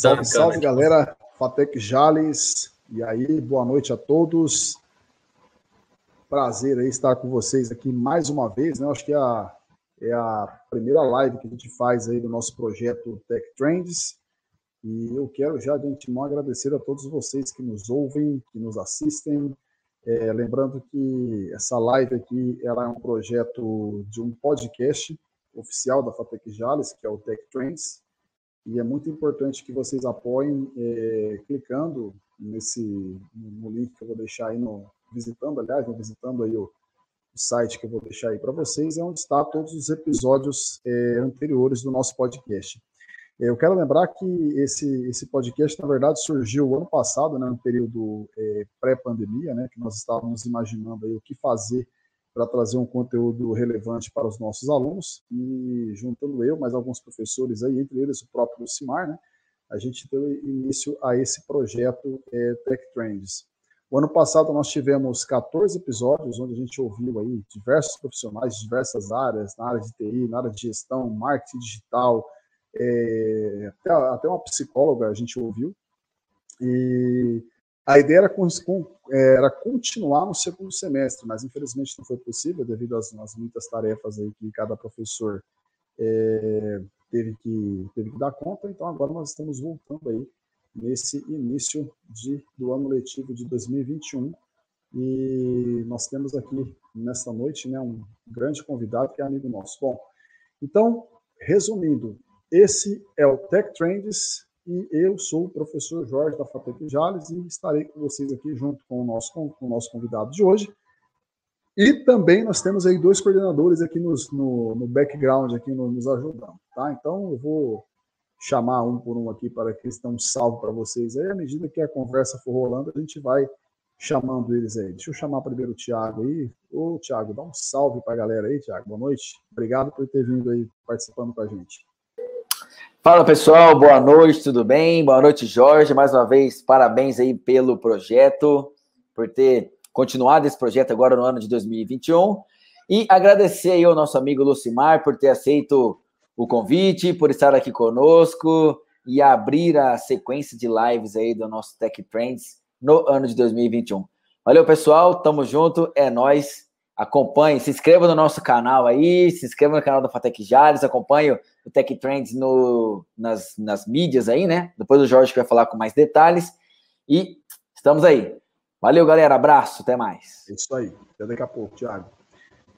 Salve, salve, galera. Fatec Jales. E aí, boa noite a todos. Prazer aí estar com vocês aqui mais uma vez, né? Acho que é a, é a primeira live que a gente faz aí do nosso projeto Tech Trends. E eu quero já de antemão agradecer a todos vocês que nos ouvem, que nos assistem. É, lembrando que essa live aqui ela é um projeto de um podcast oficial da Fatec Jales, que é o Tech Trends. E é muito importante que vocês apoiem é, clicando nesse no link que eu vou deixar aí no visitando, aliás, visitando aí o, o site que eu vou deixar aí para vocês, é onde está todos os episódios é, anteriores do nosso podcast. Eu quero lembrar que esse, esse podcast, na verdade, surgiu ano passado, né, no período é, pré-pandemia, né, que nós estávamos imaginando aí o que fazer para trazer um conteúdo relevante para os nossos alunos e juntando eu, mais alguns professores aí, entre eles o próprio Lucimar, né, a gente deu início a esse projeto é, Tech Trends. O ano passado nós tivemos 14 episódios onde a gente ouviu aí diversos profissionais de diversas áreas, na área de TI, na área de gestão, marketing digital, é, até, até uma psicóloga a gente ouviu. E a ideia era, era, continuar no segundo semestre, mas infelizmente não foi possível devido às, às muitas tarefas aí que cada professor é, teve, que, teve que dar conta. Então agora nós estamos voltando aí nesse início de, do ano letivo de 2021 e nós temos aqui nesta noite né, um grande convidado que é amigo nosso. Bom, então, resumindo, esse é o Tech Trends e eu sou o professor Jorge da FATEC Jales e estarei com vocês aqui junto com o nosso, com o nosso convidado de hoje. E também nós temos aí dois coordenadores aqui nos, no, no background, aqui no, nos ajudando, tá? Então eu vou chamar um por um aqui para que eles um salve para vocês aí. À medida que a conversa for rolando, a gente vai chamando eles aí. Deixa eu chamar primeiro o Thiago aí. Ô, Thiago, dá um salve para a galera aí, Thiago. Boa noite. Obrigado por ter vindo aí participando com a gente. Fala pessoal, boa noite, tudo bem? Boa noite, Jorge. Mais uma vez, parabéns aí pelo projeto, por ter continuado esse projeto agora no ano de 2021. E agradecer aí ao nosso amigo Lucimar por ter aceito o convite, por estar aqui conosco e abrir a sequência de lives aí do nosso Tech Trends no ano de 2021. Valeu, pessoal, tamo junto, é nós. Acompanhe, se inscreva no nosso canal aí, se inscreva no canal da Fatec Jales, acompanhe o Tech Trends no, nas, nas mídias aí, né? Depois o Jorge vai falar com mais detalhes. E estamos aí. Valeu, galera. Abraço, até mais. É isso aí. Até daqui a pouco, Thiago.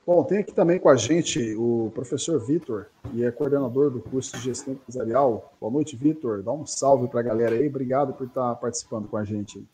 Bom, tem aqui também com a gente o professor Vitor, que é coordenador do curso de gestão empresarial. Boa noite, Vitor. Dá um salve para a galera aí. Obrigado por estar participando com a gente.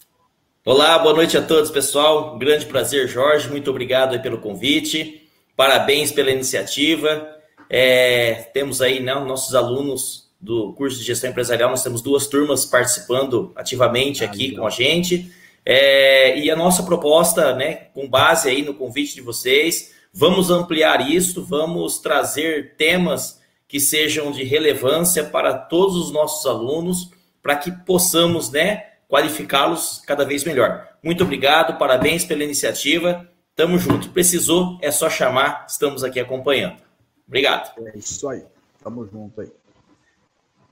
Olá, boa noite a todos, pessoal. Um grande prazer, Jorge. Muito obrigado pelo convite. Parabéns pela iniciativa. É, temos aí né, nossos alunos do curso de gestão empresarial. Nós temos duas turmas participando ativamente aqui com a gente. É, e a nossa proposta, né, com base aí no convite de vocês, vamos ampliar isso, vamos trazer temas que sejam de relevância para todos os nossos alunos, para que possamos, né, qualificá-los cada vez melhor. Muito obrigado, parabéns pela iniciativa. Tamo junto. Precisou, é só chamar, estamos aqui acompanhando. Obrigado. É isso aí. Tamo junto aí.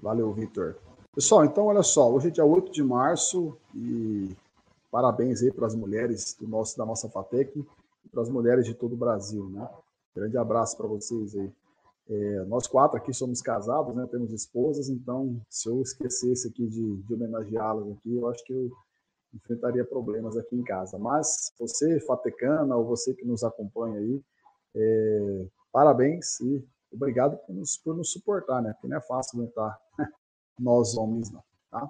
Valeu, Vitor. Pessoal, então olha só, hoje é dia 8 de março e parabéns aí para as mulheres do nosso, da nossa FATEC e para as mulheres de todo o Brasil, né? Grande abraço para vocês aí. É, nós quatro aqui somos casados, né? Temos esposas, então se eu esquecesse aqui de, de homenageá-las aqui, eu acho que eu enfrentaria problemas aqui em casa. Mas você, fatecana, ou você que nos acompanha aí, é, parabéns e obrigado por nos, por nos suportar, né? Porque não é fácil aguentar nós homens, não, tá?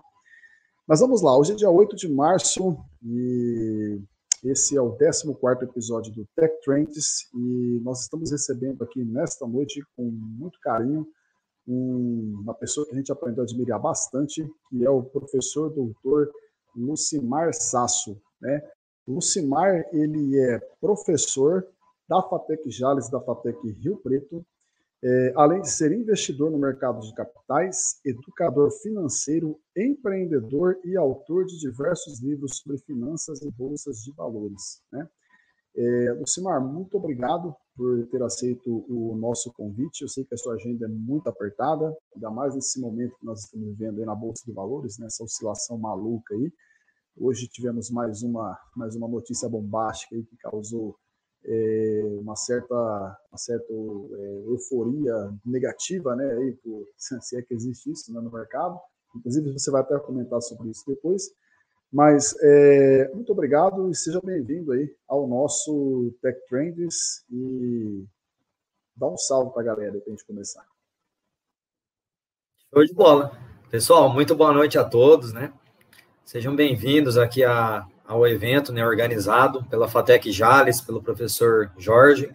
Mas vamos lá, hoje é dia 8 de março e esse é o 14 episódio do Tech Trends e nós estamos recebendo aqui nesta noite, com muito carinho, um, uma pessoa que a gente aprendeu a admirar bastante, que é o professor doutor Lucimar Sasso. Né? Lucimar, ele é professor da FATEC Jales, da FATEC Rio Preto, é, além de ser investidor no mercado de capitais, educador financeiro, empreendedor e autor de diversos livros sobre finanças e bolsas de valores. Né? É, Lucimar, muito obrigado por ter aceito o nosso convite. Eu sei que a sua agenda é muito apertada, ainda mais nesse momento que nós estamos vivendo na Bolsa de Valores, nessa né, oscilação maluca aí. Hoje tivemos mais uma, mais uma notícia bombástica aí que causou é, uma certa, uma certa é, euforia negativa, né, aí, por, se é que existe isso né, no mercado. Inclusive, você vai até comentar sobre isso depois. Mas é, muito obrigado e seja bem-vindo aí ao nosso Tech Trends e dá um salve para a galera para a gente começar. Show de bola. Pessoal, muito boa noite a todos, né? Sejam bem-vindos aqui a, ao evento né, organizado pela Fatec Jales, pelo professor Jorge,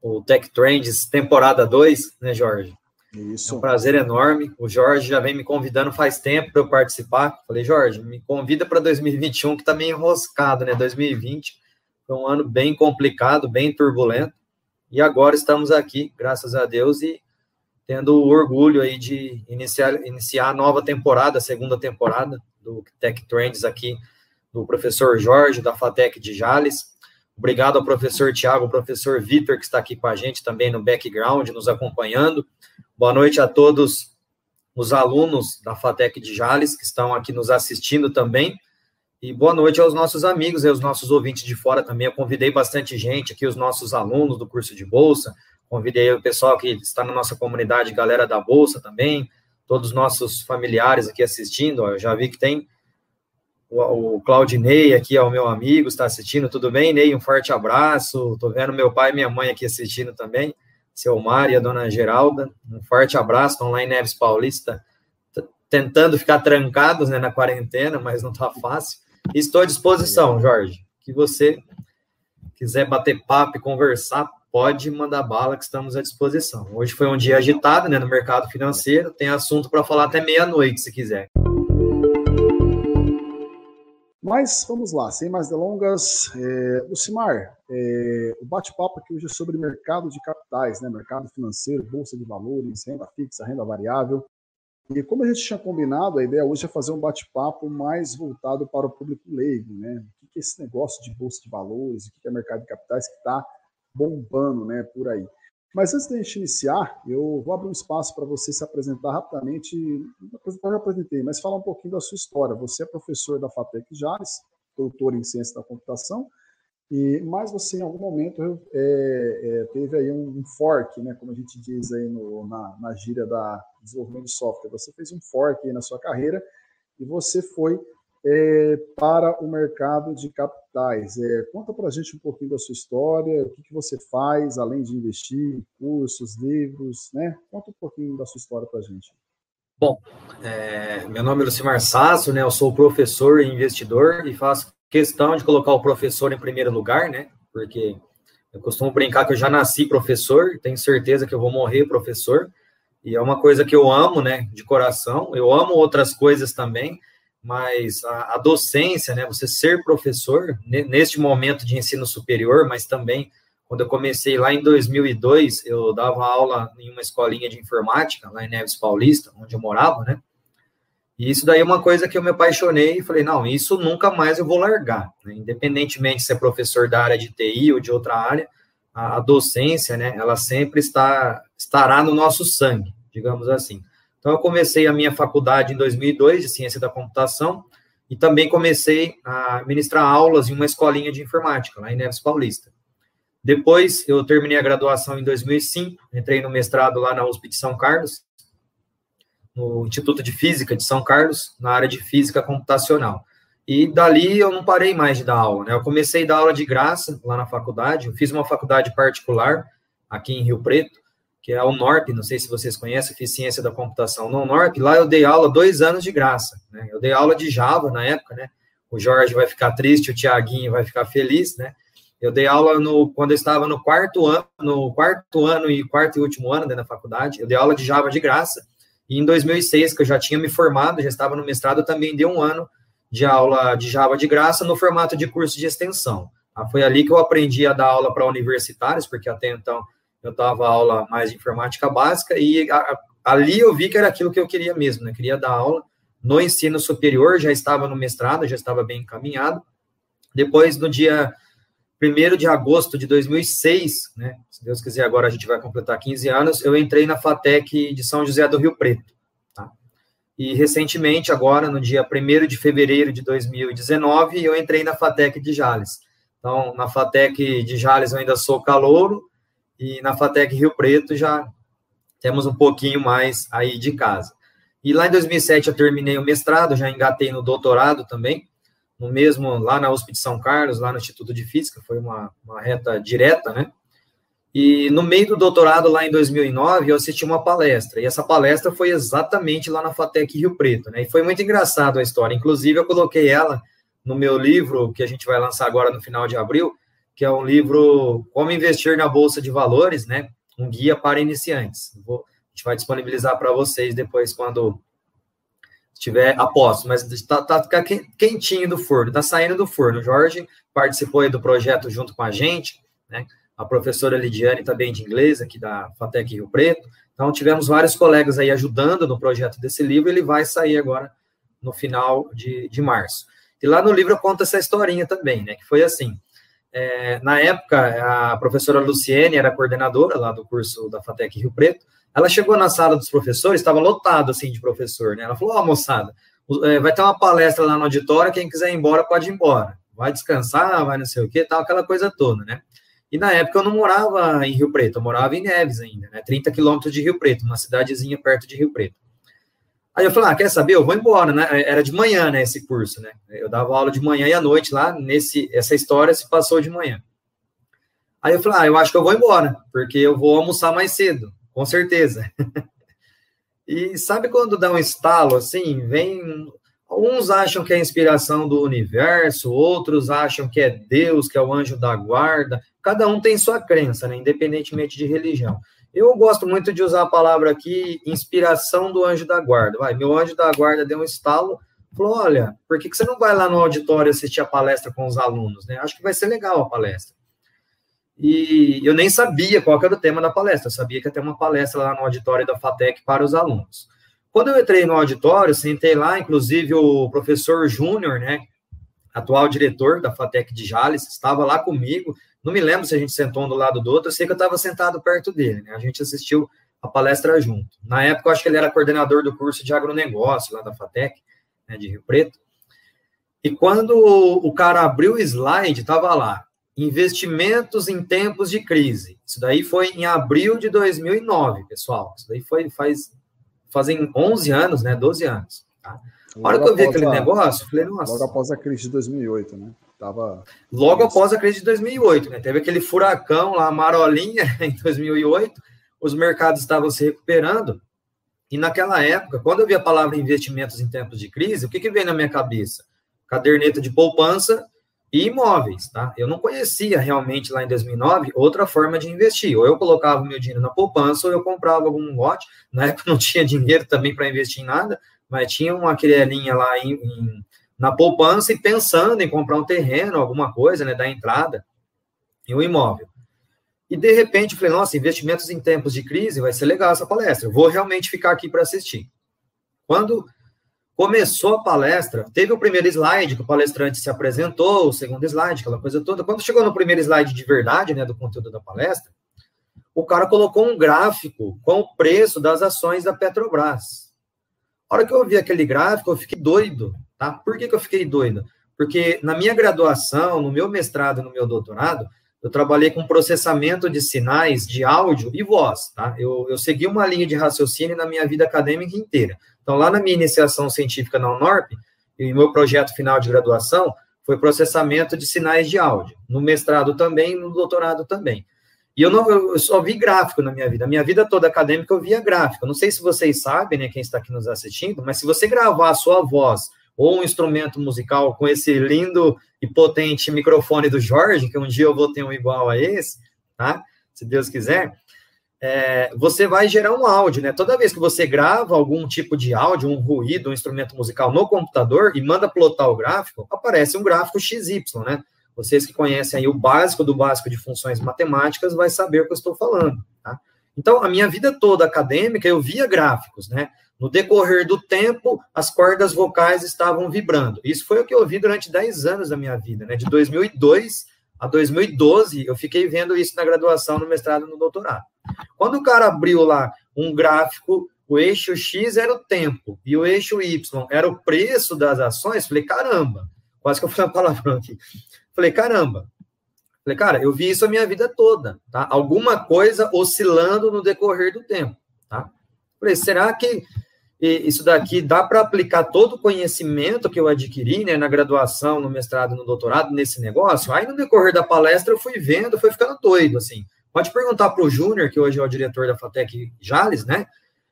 o Tech Trends temporada 2, né, Jorge? Isso. É um prazer enorme. O Jorge já vem me convidando faz tempo para eu participar. Falei, Jorge, me convida para 2021, que está meio enroscado, né? 2020 foi um ano bem complicado, bem turbulento. E agora estamos aqui, graças a Deus, e tendo o orgulho aí de iniciar, iniciar a nova temporada, a segunda temporada do Tech Trends aqui, do professor Jorge, da FATEC de Jales. Obrigado ao professor Tiago, professor Vitor, que está aqui com a gente também no background, nos acompanhando. Boa noite a todos os alunos da FATEC de Jales, que estão aqui nos assistindo também. E boa noite aos nossos amigos e aos nossos ouvintes de fora também. Eu convidei bastante gente aqui, os nossos alunos do curso de Bolsa. Convidei o pessoal que está na nossa comunidade, galera da Bolsa também. Todos os nossos familiares aqui assistindo. Eu já vi que tem o, o Claudinei aqui, é o meu amigo, está assistindo. Tudo bem, Ney? Um forte abraço. Estou vendo meu pai e minha mãe aqui assistindo também. Seu Mário e a dona Geralda. Um forte abraço. Estão lá em Neves Paulista, tentando ficar trancados né, na quarentena, mas não está fácil. Estou à disposição, Jorge. Que você quiser bater papo e conversar, pode mandar bala que estamos à disposição. Hoje foi um dia agitado né, no mercado financeiro, tem assunto para falar até meia-noite, se quiser. Mas vamos lá, sem mais delongas. É, Lucimar, é, o bate-papo aqui hoje é sobre mercado de capitais, né? mercado financeiro, bolsa de valores, renda fixa, renda variável. E como a gente tinha combinado, a ideia hoje é fazer um bate-papo mais voltado para o público leigo. Né? O que é esse negócio de bolsa de valores, o que é mercado de capitais que está bombando né, por aí. Mas antes da gente iniciar, eu vou abrir um espaço para você se apresentar rapidamente, apresentar já apresentei, mas falar um pouquinho da sua história. Você é professor da FATEC Jales, doutor em ciência da computação, e mas você em algum momento é, é, teve aí um, um, fork, né, como a gente diz aí no, na, na gíria da desenvolvimento de software. Você fez um fork na sua carreira e você foi é, para o mercado de capitais. É, conta para a gente um pouquinho da sua história, o que, que você faz, além de investir em cursos, livros, né? Conta um pouquinho da sua história para a gente. Bom, é, meu nome é Lucimar Sasso, né? Eu sou professor e investidor e faço questão de colocar o professor em primeiro lugar, né? Porque eu costumo brincar que eu já nasci professor, tenho certeza que eu vou morrer professor, e é uma coisa que eu amo, né, de coração. Eu amo outras coisas também, mas a, a, docência, né, você ser professor, neste momento de ensino superior, mas também quando eu comecei lá em 2002, eu dava aula em uma escolinha de informática, lá em Neves Paulista, onde eu morava, né? E isso daí é uma coisa que eu me apaixonei e falei, não, isso nunca mais eu vou largar, né? independentemente se é professor da área de TI ou de outra área, a, a docência, né, ela sempre está, estará no nosso sangue, digamos assim. Então, eu comecei a minha faculdade em 2002 de ciência da computação e também comecei a ministrar aulas em uma escolinha de informática, lá em Neves Paulista. Depois, eu terminei a graduação em 2005, entrei no mestrado lá na USP de São Carlos, no Instituto de Física de São Carlos, na área de física computacional. E dali eu não parei mais de dar aula, né? Eu comecei a dar aula de graça lá na faculdade, eu fiz uma faculdade particular aqui em Rio Preto, que é o NORP, não sei se vocês conhecem, fiz ciência da computação no NORP, lá eu dei aula dois anos de graça, né? Eu dei aula de Java na época, né? O Jorge vai ficar triste, o Tiaguinho vai ficar feliz, né? Eu dei aula no, quando eu estava no quarto ano, no quarto ano e quarto e último ano né, na faculdade, eu dei aula de Java de graça, e em 2006, que eu já tinha me formado, já estava no mestrado, eu também dei um ano de aula de Java de graça no formato de curso de extensão. Ah, foi ali que eu aprendi a dar aula para universitários, porque até então eu dava aula mais de informática básica e a, ali eu vi que era aquilo que eu queria mesmo, né? Queria dar aula no ensino superior, já estava no mestrado, já estava bem encaminhado. Depois, no dia 1 de agosto de 2006, né? Se Deus quiser, agora a gente vai completar 15 anos, eu entrei na FATEC de São José do Rio Preto. Tá? E recentemente, agora, no dia 1 de fevereiro de 2019, eu entrei na FATEC de Jales. Então, na FATEC de Jales eu ainda sou calouro, e na FATEC Rio Preto já temos um pouquinho mais aí de casa. E lá em 2007 eu terminei o mestrado, já engatei no doutorado também, no mesmo, lá na USP de São Carlos, lá no Instituto de Física, foi uma, uma reta direta, né? E no meio do doutorado, lá em 2009, eu assisti uma palestra, e essa palestra foi exatamente lá na FATEC Rio Preto, né? E foi muito engraçado a história, inclusive eu coloquei ela no meu livro, que a gente vai lançar agora no final de abril, que é um livro Como Investir na Bolsa de Valores, né? Um guia para iniciantes. Vou, a gente vai disponibilizar para vocês depois, quando estiver aposto, mas está tá, tá quentinho do forno, está saindo do forno. O Jorge participou do projeto junto com a gente, né? A professora Lidiane também de inglês, aqui da FATEC Rio Preto. Então, tivemos vários colegas aí ajudando no projeto desse livro, ele vai sair agora no final de, de março. E lá no livro eu conto essa historinha também, né? Que foi assim. É, na época, a professora Luciene era coordenadora lá do curso da FATEC Rio Preto, ela chegou na sala dos professores, estava lotado assim de professor, né? Ela falou: Ó, oh, moçada, é, vai ter uma palestra lá no auditório, quem quiser ir embora pode ir embora. Vai descansar, vai não sei o que, tal, aquela coisa toda, né? E na época eu não morava em Rio Preto, eu morava em Neves ainda, né? 30 quilômetros de Rio Preto, uma cidadezinha perto de Rio Preto. Aí eu falei, ah, quer saber? Eu vou embora, né? Era de manhã, né, esse curso, né? Eu dava aula de manhã e à noite lá, nesse, essa história se passou de manhã. Aí eu falei, ah, eu acho que eu vou embora, porque eu vou almoçar mais cedo com certeza. e sabe quando dá um estalo assim, vem. Uns acham que é a inspiração do universo, outros acham que é Deus, que é o anjo da guarda. Cada um tem sua crença, né? independentemente de religião. Eu gosto muito de usar a palavra aqui, inspiração do anjo da guarda. Vai, meu anjo da guarda deu um estalo, falou: olha, por que, que você não vai lá no auditório assistir a palestra com os alunos? Né? Acho que vai ser legal a palestra. E eu nem sabia qual era o tema da palestra, eu sabia que ia ter uma palestra lá no auditório da FATEC para os alunos. Quando eu entrei no auditório, sentei lá, inclusive o professor Júnior, né, atual diretor da FATEC de Jales, estava lá comigo. Não me lembro se a gente sentou um do lado do outro, eu sei que eu estava sentado perto dele, né? A gente assistiu a palestra junto. Na época, eu acho que ele era coordenador do curso de agronegócio lá da FATEC, né, de Rio Preto. E quando o cara abriu o slide, estava lá, investimentos em tempos de crise. Isso daí foi em abril de 2009, pessoal. Isso daí foi faz fazem 11 anos, né? 12 anos. Tá? A hora que eu vi aquele a, negócio, eu falei, nossa. Logo após a crise de 2008, né? Tava... Logo após a crise de 2008, né? Teve aquele furacão lá, Marolinha, em 2008. Os mercados estavam se recuperando. E naquela época, quando eu vi a palavra investimentos em tempos de crise, o que, que veio na minha cabeça? Caderneta de poupança e imóveis, tá? Eu não conhecia realmente lá em 2009 outra forma de investir. Ou eu colocava o meu dinheiro na poupança, ou eu comprava algum lote. Na época não tinha dinheiro também para investir em nada, mas tinha uma linha lá em, em, na poupança e pensando em comprar um terreno, alguma coisa, né, da entrada em um imóvel. E de repente eu falei, nossa, investimentos em tempos de crise, vai ser legal essa palestra. Eu vou realmente ficar aqui para assistir. Quando Começou a palestra, teve o primeiro slide que o palestrante se apresentou, o segundo slide, aquela coisa toda. Quando chegou no primeiro slide de verdade, né, do conteúdo da palestra, o cara colocou um gráfico com o preço das ações da Petrobras. A hora que eu vi aquele gráfico, eu fiquei doido, tá? Por que, que eu fiquei doido? Porque na minha graduação, no meu mestrado, no meu doutorado, eu trabalhei com processamento de sinais de áudio e voz, tá? Eu, eu segui uma linha de raciocínio na minha vida acadêmica inteira. Então, lá na minha iniciação científica na UNORP, e meu projeto final de graduação foi processamento de sinais de áudio. No mestrado também, no doutorado também. E eu, não, eu só vi gráfico na minha vida. A minha vida toda acadêmica eu via gráfico. Não sei se vocês sabem, né, quem está aqui nos assistindo, mas se você gravar a sua voz ou um instrumento musical com esse lindo e potente microfone do Jorge, que um dia eu vou ter um igual a esse, tá? Se Deus quiser, é, você vai gerar um áudio, né? Toda vez que você grava algum tipo de áudio, um ruído, um instrumento musical no computador e manda plotar o gráfico, aparece um gráfico XY, né? Vocês que conhecem aí o básico do básico de funções matemáticas vai saber o que eu estou falando, tá? Então, a minha vida toda acadêmica, eu via gráficos, né? No decorrer do tempo, as cordas vocais estavam vibrando. Isso foi o que eu vi durante 10 anos da minha vida, né? De 2002 a 2012, eu fiquei vendo isso na graduação, no mestrado, no doutorado. Quando o cara abriu lá um gráfico, o eixo X era o tempo e o eixo Y era o preço das ações, falei, caramba, quase que eu falei uma palavra aqui. Falei, caramba. Falei, cara, eu vi isso a minha vida toda, tá? Alguma coisa oscilando no decorrer do tempo, tá? Falei, será que isso daqui dá para aplicar todo o conhecimento que eu adquiri né, na graduação, no mestrado, no doutorado, nesse negócio? Aí, no decorrer da palestra, eu fui vendo, fui ficando doido, assim. Pode perguntar para o Júnior, que hoje é o diretor da Fatec Jales, né?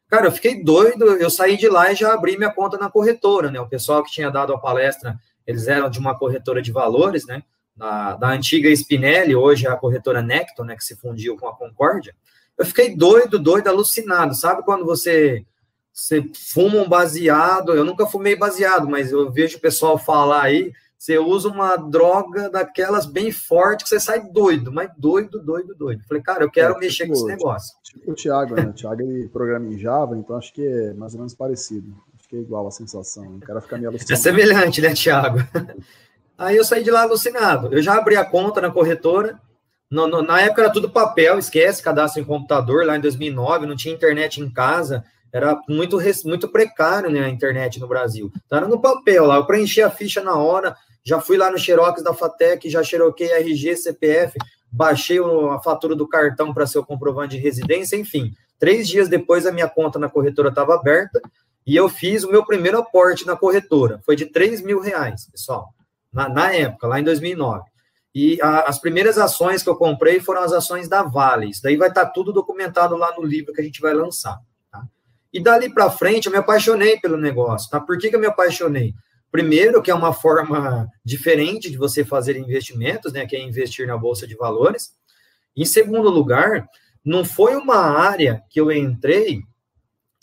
Cara, eu fiquei doido, eu saí de lá e já abri minha conta na corretora, né? O pessoal que tinha dado a palestra, eles eram de uma corretora de valores, né? Da, da antiga Spinelli, hoje é a corretora Necton, né? Que se fundiu com a Concórdia. Eu fiquei doido, doido, alucinado. Sabe quando você você fuma um baseado, eu nunca fumei baseado, mas eu vejo o pessoal falar aí, você usa uma droga daquelas bem forte que você sai doido, mas doido, doido, doido. Falei, cara, eu quero é, mexer tipo, com esse negócio. Tipo o Thiago, né? O Thiago ele programa em Java, então acho que é mais ou menos parecido. Que é igual a sensação. O cara fica meio alucinado. É semelhante, né, Thiago? Aí eu saí de lá alucinado. Eu já abri a conta na corretora. No, no, na época era tudo papel, esquece, cadastro em computador, lá em 2009, não tinha internet em casa era muito, muito precário né, a internet no Brasil. Então, era no papel lá, eu preenchi a ficha na hora, já fui lá no Xerox da Fatec, já xeroquei RG, CPF, baixei a fatura do cartão para ser o comprovante de residência, enfim. Três dias depois, a minha conta na corretora estava aberta e eu fiz o meu primeiro aporte na corretora. Foi de 3 mil reais, pessoal, na, na época, lá em 2009. E a, as primeiras ações que eu comprei foram as ações da Vale. Isso daí vai estar tá tudo documentado lá no livro que a gente vai lançar. E dali para frente eu me apaixonei pelo negócio, tá? Por que, que eu me apaixonei? Primeiro, que é uma forma diferente de você fazer investimentos, né? Que é investir na bolsa de valores. Em segundo lugar, não foi uma área que eu entrei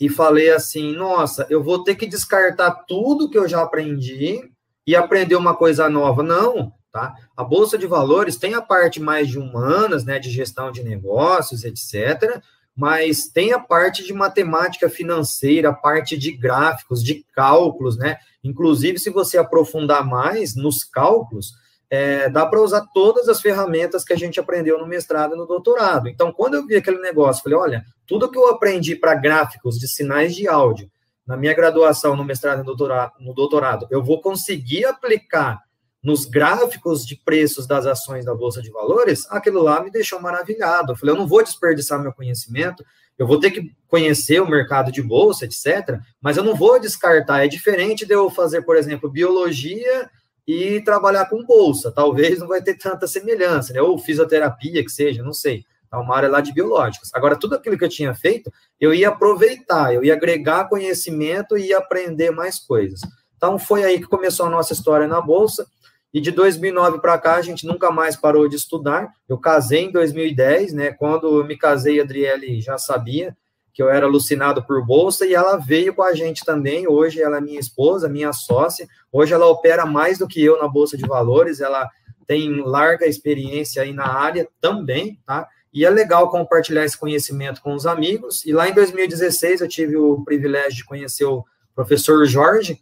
e falei assim: nossa, eu vou ter que descartar tudo que eu já aprendi e aprender uma coisa nova. Não, tá? A bolsa de valores tem a parte mais de humanas, né? De gestão de negócios, etc mas tem a parte de matemática financeira, a parte de gráficos, de cálculos, né? Inclusive, se você aprofundar mais nos cálculos, é, dá para usar todas as ferramentas que a gente aprendeu no mestrado e no doutorado. Então, quando eu vi aquele negócio, falei, olha, tudo que eu aprendi para gráficos de sinais de áudio na minha graduação, no mestrado e no doutorado, eu vou conseguir aplicar nos gráficos de preços das ações da Bolsa de Valores, aquilo lá me deixou maravilhado. Eu falei, eu não vou desperdiçar meu conhecimento, eu vou ter que conhecer o mercado de bolsa, etc., mas eu não vou descartar. É diferente de eu fazer, por exemplo, biologia e trabalhar com bolsa. Talvez não vai ter tanta semelhança, né? Ou fisioterapia, que seja, não sei. Tá uma área lá de biológicos. Agora, tudo aquilo que eu tinha feito, eu ia aproveitar, eu ia agregar conhecimento e ia aprender mais coisas. Então, foi aí que começou a nossa história na Bolsa. E de 2009 para cá, a gente nunca mais parou de estudar. Eu casei em 2010, né? Quando eu me casei, a Adriele já sabia que eu era alucinado por bolsa e ela veio com a gente também. Hoje ela é minha esposa, minha sócia. Hoje ela opera mais do que eu na bolsa de valores. Ela tem larga experiência aí na área também, tá? E é legal compartilhar esse conhecimento com os amigos. E lá em 2016 eu tive o privilégio de conhecer o professor Jorge,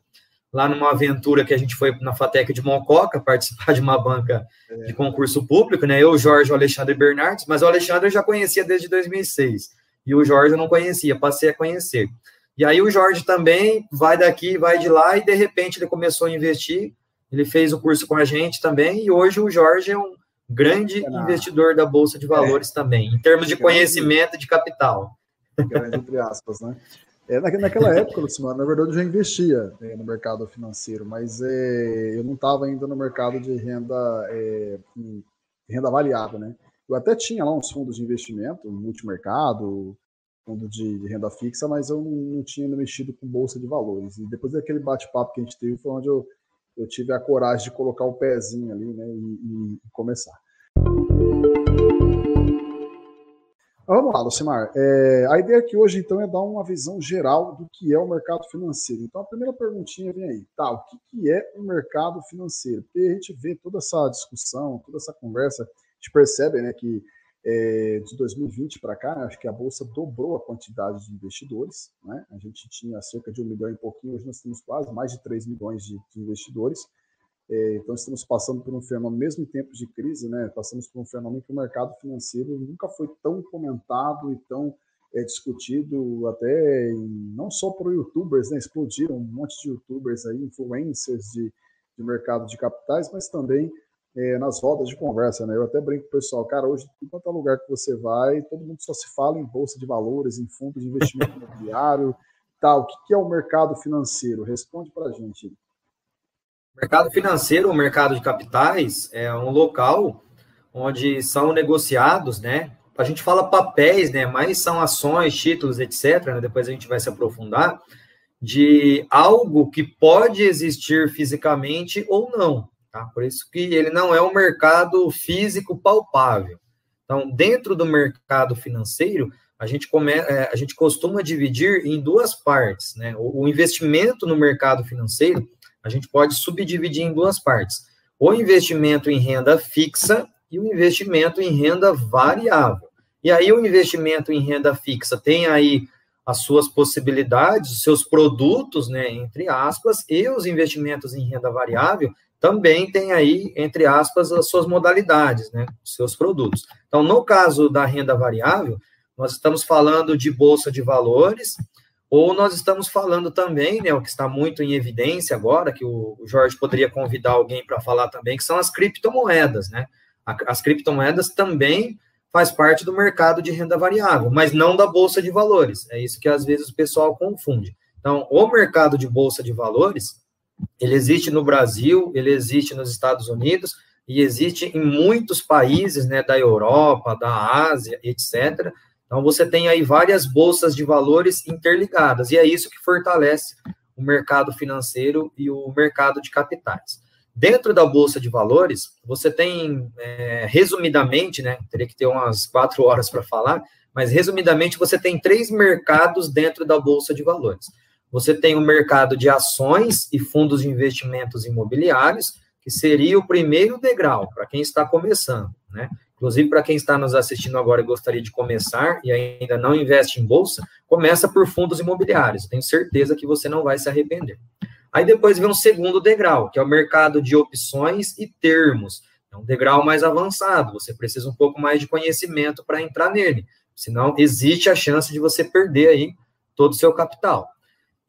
lá numa aventura que a gente foi na FATEC de Mococa, participar de uma banca de concurso público, né? Eu, Jorge, o Alexandre Bernardes, mas o Alexandre eu já conhecia desde 2006, e o Jorge eu não conhecia, passei a conhecer. E aí o Jorge também vai daqui, vai de lá, e de repente ele começou a investir, ele fez o curso com a gente também, e hoje o Jorge é um grande é investidor da Bolsa de Valores é. também, em termos de conhecimento de capital. Grande, entre aspas, né? É, naquela época, Lucimano, na verdade eu já investia é, no mercado financeiro, mas é, eu não estava ainda no mercado de renda, é, renda variável, né? Eu até tinha lá uns fundos de investimento, multimercado, fundo de, de renda fixa, mas eu não, tinha mexido com bolsa de valores. E depois daquele bate-papo que a gente teve, foi onde eu, eu tive a coragem de colocar o pezinho ali, né, e, e começar. Vamos lá, Lucimar. É, a ideia aqui hoje, então, é dar uma visão geral do que é o mercado financeiro. Então, a primeira perguntinha vem aí. Tá, o que, que é o mercado financeiro? Porque a gente vê toda essa discussão, toda essa conversa, gente percebe né, que é, de 2020 para cá, né, acho que a Bolsa dobrou a quantidade de investidores. Né? A gente tinha cerca de um milhão e pouquinho, hoje nós temos quase mais de 3 milhões de, de investidores. É, então, estamos passando por um fenômeno, mesmo em tempos de crise, né, passamos por um fenômeno que o mercado financeiro nunca foi tão comentado e tão é, discutido até em, não só por youtubers, né, explodiram um monte de youtubers aí, influencers de, de mercado de capitais, mas também é, nas rodas de conversa, né? Eu até brinco com o pessoal, cara, hoje, em qualquer lugar que você vai, todo mundo só se fala em bolsa de valores, em fundos de investimento imobiliário, tal. O que é o mercado financeiro? Responde para a gente. O mercado financeiro, o mercado de capitais, é um local onde são negociados, né? A gente fala papéis, né? Mas são ações, títulos, etc. Né? Depois a gente vai se aprofundar de algo que pode existir fisicamente ou não. Tá? Por isso que ele não é um mercado físico palpável. Então, dentro do mercado financeiro, a gente, come, é, a gente costuma dividir em duas partes. Né? O, investimento no mercado financeiro, a gente pode subdividir em duas partes. O investimento em renda fixa e o investimento em renda variável. E aí, o investimento em renda fixa tem aí as suas possibilidades, os seus produtos, né, entre aspas, e os investimentos em renda variável também tem aí, entre aspas, as suas modalidades, né, os seus produtos. Então, no caso da renda variável, nós estamos falando de bolsa de valores, ou nós estamos falando também, né, o que está muito em evidência agora, que o Jorge poderia convidar alguém para falar também, que são as criptomoedas, né? As criptomoedas também faz parte do mercado de renda variável, mas não da bolsa de valores. É isso que às vezes o pessoal confunde. Então, o mercado de bolsa de valores, ele existe no Brasil, ele existe nos Estados Unidos e existe em muitos países, né, da Europa, da Ásia, etc. Então você tem aí várias bolsas de valores interligadas e é isso que fortalece o mercado financeiro e o mercado de capitais. Dentro da bolsa de valores, você tem, é, resumidamente, né, teria que ter umas quatro horas para falar, mas resumidamente você tem três mercados dentro da bolsa de valores. Você tem o mercado de ações e fundos de investimentos imobiliários, que seria o primeiro degrau para quem está começando, né? Inclusive, para quem está nos assistindo agora e gostaria de começar e ainda não investe em bolsa, começa por fundos imobiliários. Tenho certeza que você não vai se arrepender. Aí depois vem um segundo degrau, que é o mercado de opções e termos. É um degrau mais avançado, você precisa um pouco mais de conhecimento para entrar nele. Senão, existe a chance de você perder aí todo o seu capital.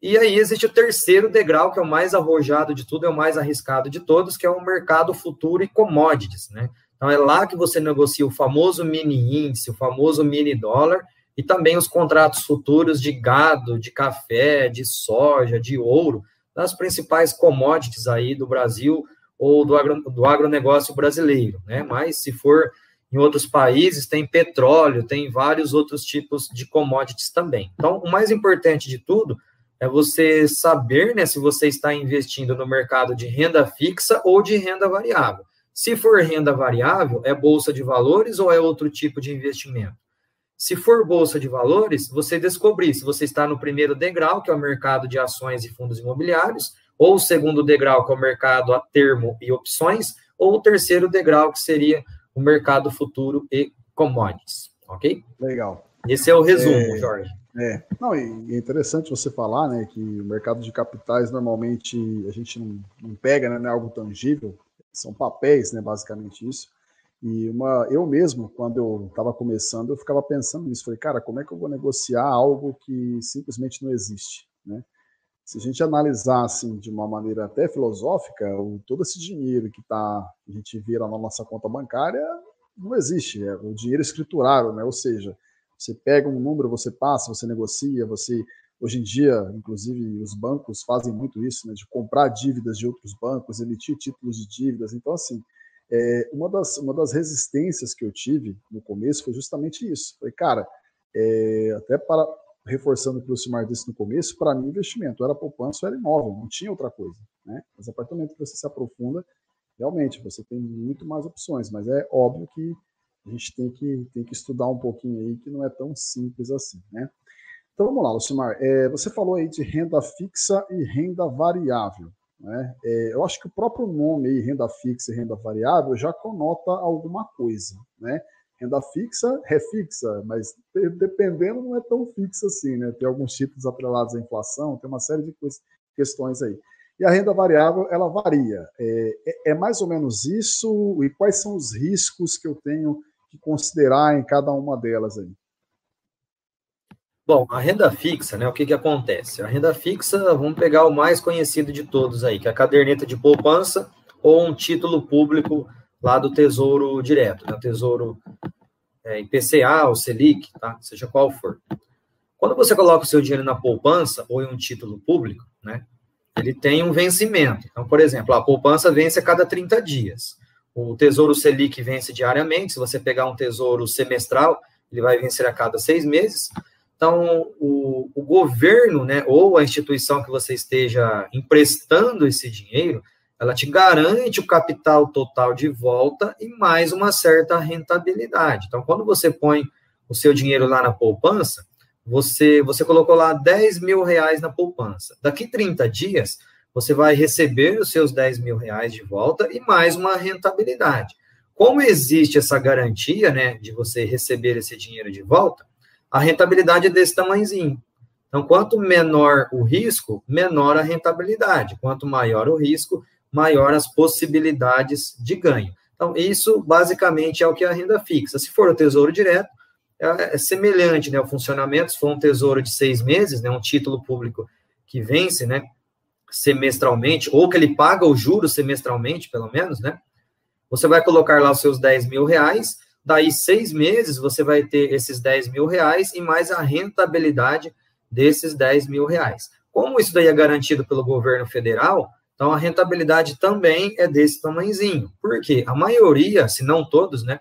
E aí existe o terceiro degrau, que é o mais arrojado de tudo, é o mais arriscado de todos, que é o mercado futuro e commodities, né? Então é lá que você negocia o famoso mini índice, o famoso mini dólar e também os contratos futuros de gado, de café, de soja, de ouro, das principais commodities aí do Brasil ou do, agro, do agronegócio brasileiro, né? Mas se for em outros países, tem petróleo, tem vários outros tipos de commodities também. Então, o mais importante de tudo é você saber né, se você está investindo no mercado de renda fixa ou de renda variável. Se for renda variável, é bolsa de valores ou é outro tipo de investimento? Se for bolsa de valores, você descobrir se você está no primeiro degrau, que é o mercado de ações e fundos imobiliários, ou o segundo degrau, que é o mercado a termo e opções, ou o terceiro degrau, que seria o mercado futuro e commodities. Ok? Legal. Esse é o resumo, é... Jorge. É, não, e é interessante você falar, né, que o mercado de capitais normalmente a gente não, não pega, né, não é algo tangível, são papéis, né, basicamente isso. E uma, eu mesmo, quando eu estava começando, eu ficava pensando nisso, falei, cara, como é que eu vou negociar algo que simplesmente não existe, né? Se a gente analisar assim de uma maneira até filosófica, o, todo esse dinheiro que tá, a gente vira na nossa conta bancária não existe, é o dinheiro escriturário, né? Ou seja, você pega um número, você passa, você negocia, você. Hoje em dia, inclusive, os bancos fazem muito isso, né, de comprar dívidas de outros bancos, emitir títulos de dívidas. Então, assim, é, uma, das, uma das resistências que eu tive no começo foi justamente isso. Falei, cara, é, até para reforçando o que o Silmar disse no começo, para mim, investimento era poupança, era imóvel, não tinha outra coisa. Né? Mas a partir do momento que você se aprofunda, realmente você tem muito mais opções, mas é óbvio que a gente tem que, tem que estudar um pouquinho aí, que não é tão simples assim, né? Então vamos lá, Lucimar. É, você falou aí de renda fixa e renda variável. Né? É, eu acho que o próprio nome aí, renda fixa e renda variável, já conota alguma coisa. Né? Renda fixa é fixa, mas dependendo não é tão fixa assim. Né? Tem alguns títulos atrelados à inflação, tem uma série de questões aí. E a renda variável, ela varia. É, é, é, mais ou menos isso? E quais são os riscos que eu tenho que considerar em cada uma delas aí? Bom, a renda fixa, né? O que, que acontece? A renda fixa, vamos pegar o mais conhecido de todos aí, que é a caderneta de poupança ou um título público lá do Tesouro Direto, né? Tesouro é, IPCA ou Selic, tá? Seja qual for. Quando você coloca o seu dinheiro na poupança ou em um título público, né? ele tem um vencimento. Então, por exemplo, a poupança vence a cada 30 dias. O Tesouro Selic vence diariamente. Se você pegar um tesouro semestral, ele vai vencer a cada seis meses. Então, o, o governo, né, ou a instituição que você esteja emprestando esse dinheiro, ela te garante o capital total de volta e mais uma certa rentabilidade. Então, quando você põe o seu dinheiro lá na poupança, você, você colocou lá 10 mil reais na poupança. Daqui 30 dias, você vai receber os seus 10 mil reais de volta e mais uma rentabilidade. Como existe essa garantia, né, de você receber esse dinheiro de volta, a rentabilidade é desse tamanhozinho. Então, quanto menor o risco, menor a rentabilidade. Quanto maior o risco, maior as possibilidades de ganho. Então, isso basicamente é o que é a renda fixa. Se for o tesouro direto, é, é semelhante, né? O funcionamento, se for um tesouro de seis meses, né? Um título público que vence, né? Semestralmente, ou que ele paga o juros semestralmente, pelo menos, né? Você vai colocar lá os seus 10 mil reais, daí seis meses você vai ter esses 10 mil reais e mais a rentabilidade desses 10 mil reais. Como isso daí é garantido pelo governo federal, então a rentabilidade também é desse tamanhozinho. Porque a maioria, se não todos, né,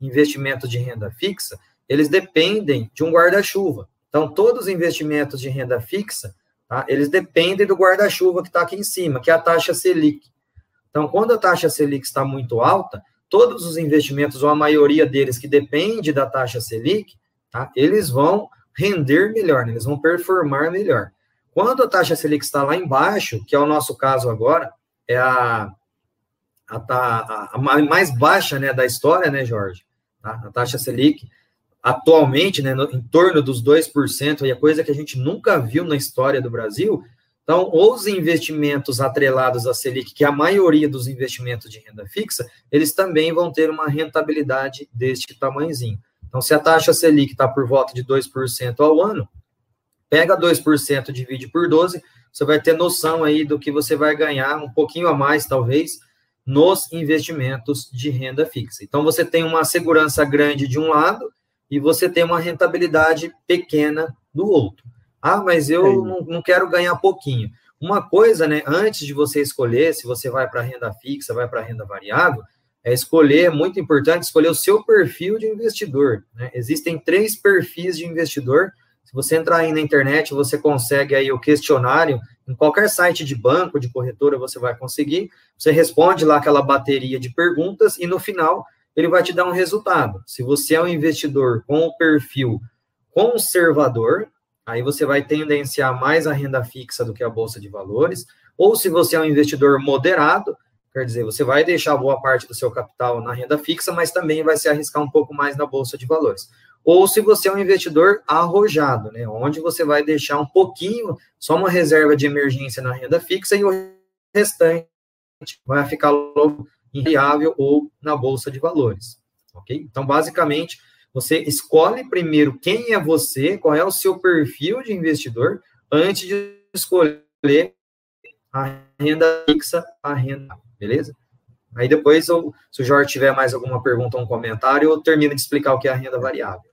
investimentos de renda fixa, eles dependem de um guarda-chuva. Então, todos os investimentos de renda fixa, tá, eles dependem do guarda-chuva que está aqui em cima, que é a taxa Selic. Então, quando a taxa Selic está muito alta, todos os investimentos, ou a maioria deles que depende da taxa Selic, tá, eles vão render melhor, né, eles vão performar melhor. Quando a taxa Selic está lá embaixo, que é o nosso caso agora, é a, a, a, a mais baixa né, da história, né, Jorge? Tá? A taxa Selic, atualmente, né, no, em torno dos 2%, e é coisa que a gente nunca viu na história do Brasil. Então, os investimentos atrelados à Selic, que é a maioria dos investimentos de renda fixa, eles também vão ter uma rentabilidade deste tamanhozinho. Então, se a taxa Selic está por volta de 2% ao ano, pega 2%, divide por 12, você vai ter noção aí do que você vai ganhar, um pouquinho a mais, talvez, nos investimentos de renda fixa. Então, você tem uma segurança grande de um lado e você tem uma rentabilidade pequena do outro. Ah, mas eu não, não quero ganhar pouquinho. Uma coisa, né, antes de você escolher se você vai para renda fixa, vai para renda variável, é escolher, é muito importante, escolher o seu perfil de investidor. Né? Existem três perfis de investidor. Se você entrar aí na internet, você consegue aí o questionário, em qualquer site de banco, de corretora, você vai conseguir. Você responde lá aquela bateria de perguntas e no final ele vai te dar um resultado. Se você é um investidor com o perfil conservador, aí você vai tendenciar mais a renda fixa do que a bolsa de valores, ou se você é um investidor moderado, quer dizer, você vai deixar boa parte do seu capital na renda fixa, mas também vai se arriscar um pouco mais na bolsa de valores. Ou se você é um investidor arrojado, né, onde você vai deixar um pouquinho, só uma reserva de emergência na renda fixa e o restante vai ficar logo variável ou na bolsa de valores. Ok? Então, basicamente, você escolhe primeiro quem é você, qual é o seu perfil de investidor, antes de escolher a renda fixa, a renda, beleza? Aí depois, eu, se o Jorge tiver mais alguma pergunta ou um comentário, eu termino de explicar o que é a renda variável.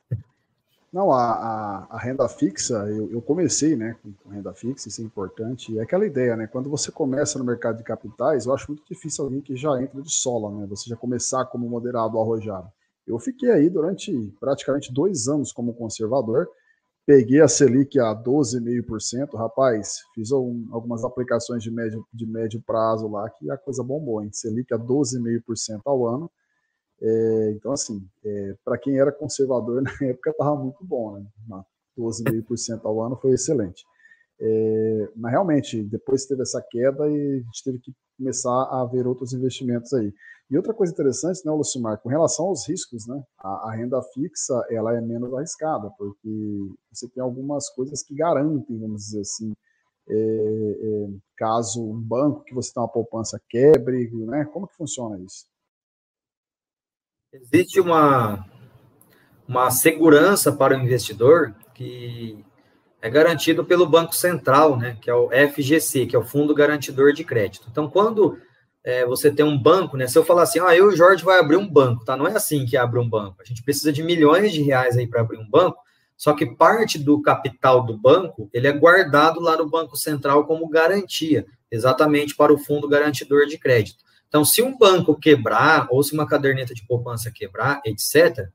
Não, a, a, a, renda fixa, eu, eu, comecei né, com renda fixa, isso é importante. É aquela ideia, né? Quando você começa no mercado de capitais, eu acho muito difícil alguém que já entra de sola, né? Você já começar como moderado arrojado. Eu fiquei aí durante praticamente dois anos como conservador. Peguei a Selic a 12,5%. Rapaz, fiz um, algumas aplicações de médio, de médio prazo lá que a coisa bombou, hein? Selic a 12,5% ao ano é, então, assim, é, para quem era conservador na época, estava muito bom, né? 12,5% ao ano foi excelente. É, mas realmente, depois teve essa queda e a gente teve que começar a ver outros investimentos aí. E outra coisa interessante, né, Lucimar, com relação aos riscos, né, a, a, renda fixa ela é menos arriscada, porque você tem algumas coisas que garantem, vamos dizer assim, é, é, caso um banco que você tem uma poupança quebre, né? Como que funciona isso? Existe uma, uma segurança para o investidor que é garantido pelo Banco Central, né, que é o FGC, que é o Fundo Garantidor de Crédito. Então, quando é, você tem um banco, né, se eu falar assim, ah, eu e o Jorge vai abrir um banco, tá? Não é assim que abre um banco. A gente precisa de milhões de reais aí para abrir um banco, só que parte do capital do banco, ele é guardado lá no Banco Central como garantia, exatamente para o Fundo Garantidor de Crédito. Então, se um banco quebrar, ou se uma caderneta de poupança quebrar, etc.,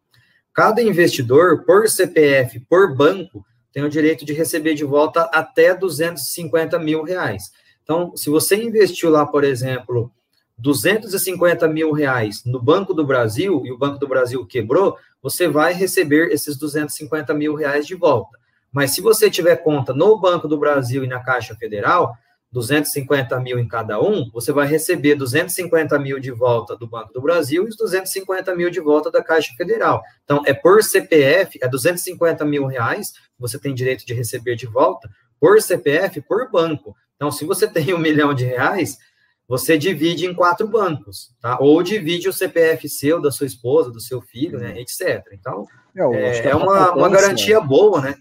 cada investidor, por CPF, por banco, tem o direito de receber de volta até 250 mil reais. Então, se você investiu lá, por exemplo, 250 mil reais no Banco do Brasil e o Banco do Brasil quebrou, você vai receber esses 250 mil reais de volta. Mas se você tiver conta no Banco do Brasil e na Caixa Federal, 250 mil em cada um, você vai receber 250 mil de volta do Banco do Brasil e os 250 mil de volta da Caixa Federal. Então, é por CPF, é 250 mil reais, você tem direito de receber de volta, por CPF, por banco. Então, se você tem um milhão de reais, você divide em quatro bancos, tá? Ou divide o CPF seu, da sua esposa, do seu filho, né, etc. Então, é, é, é uma, uma garantia boa, né?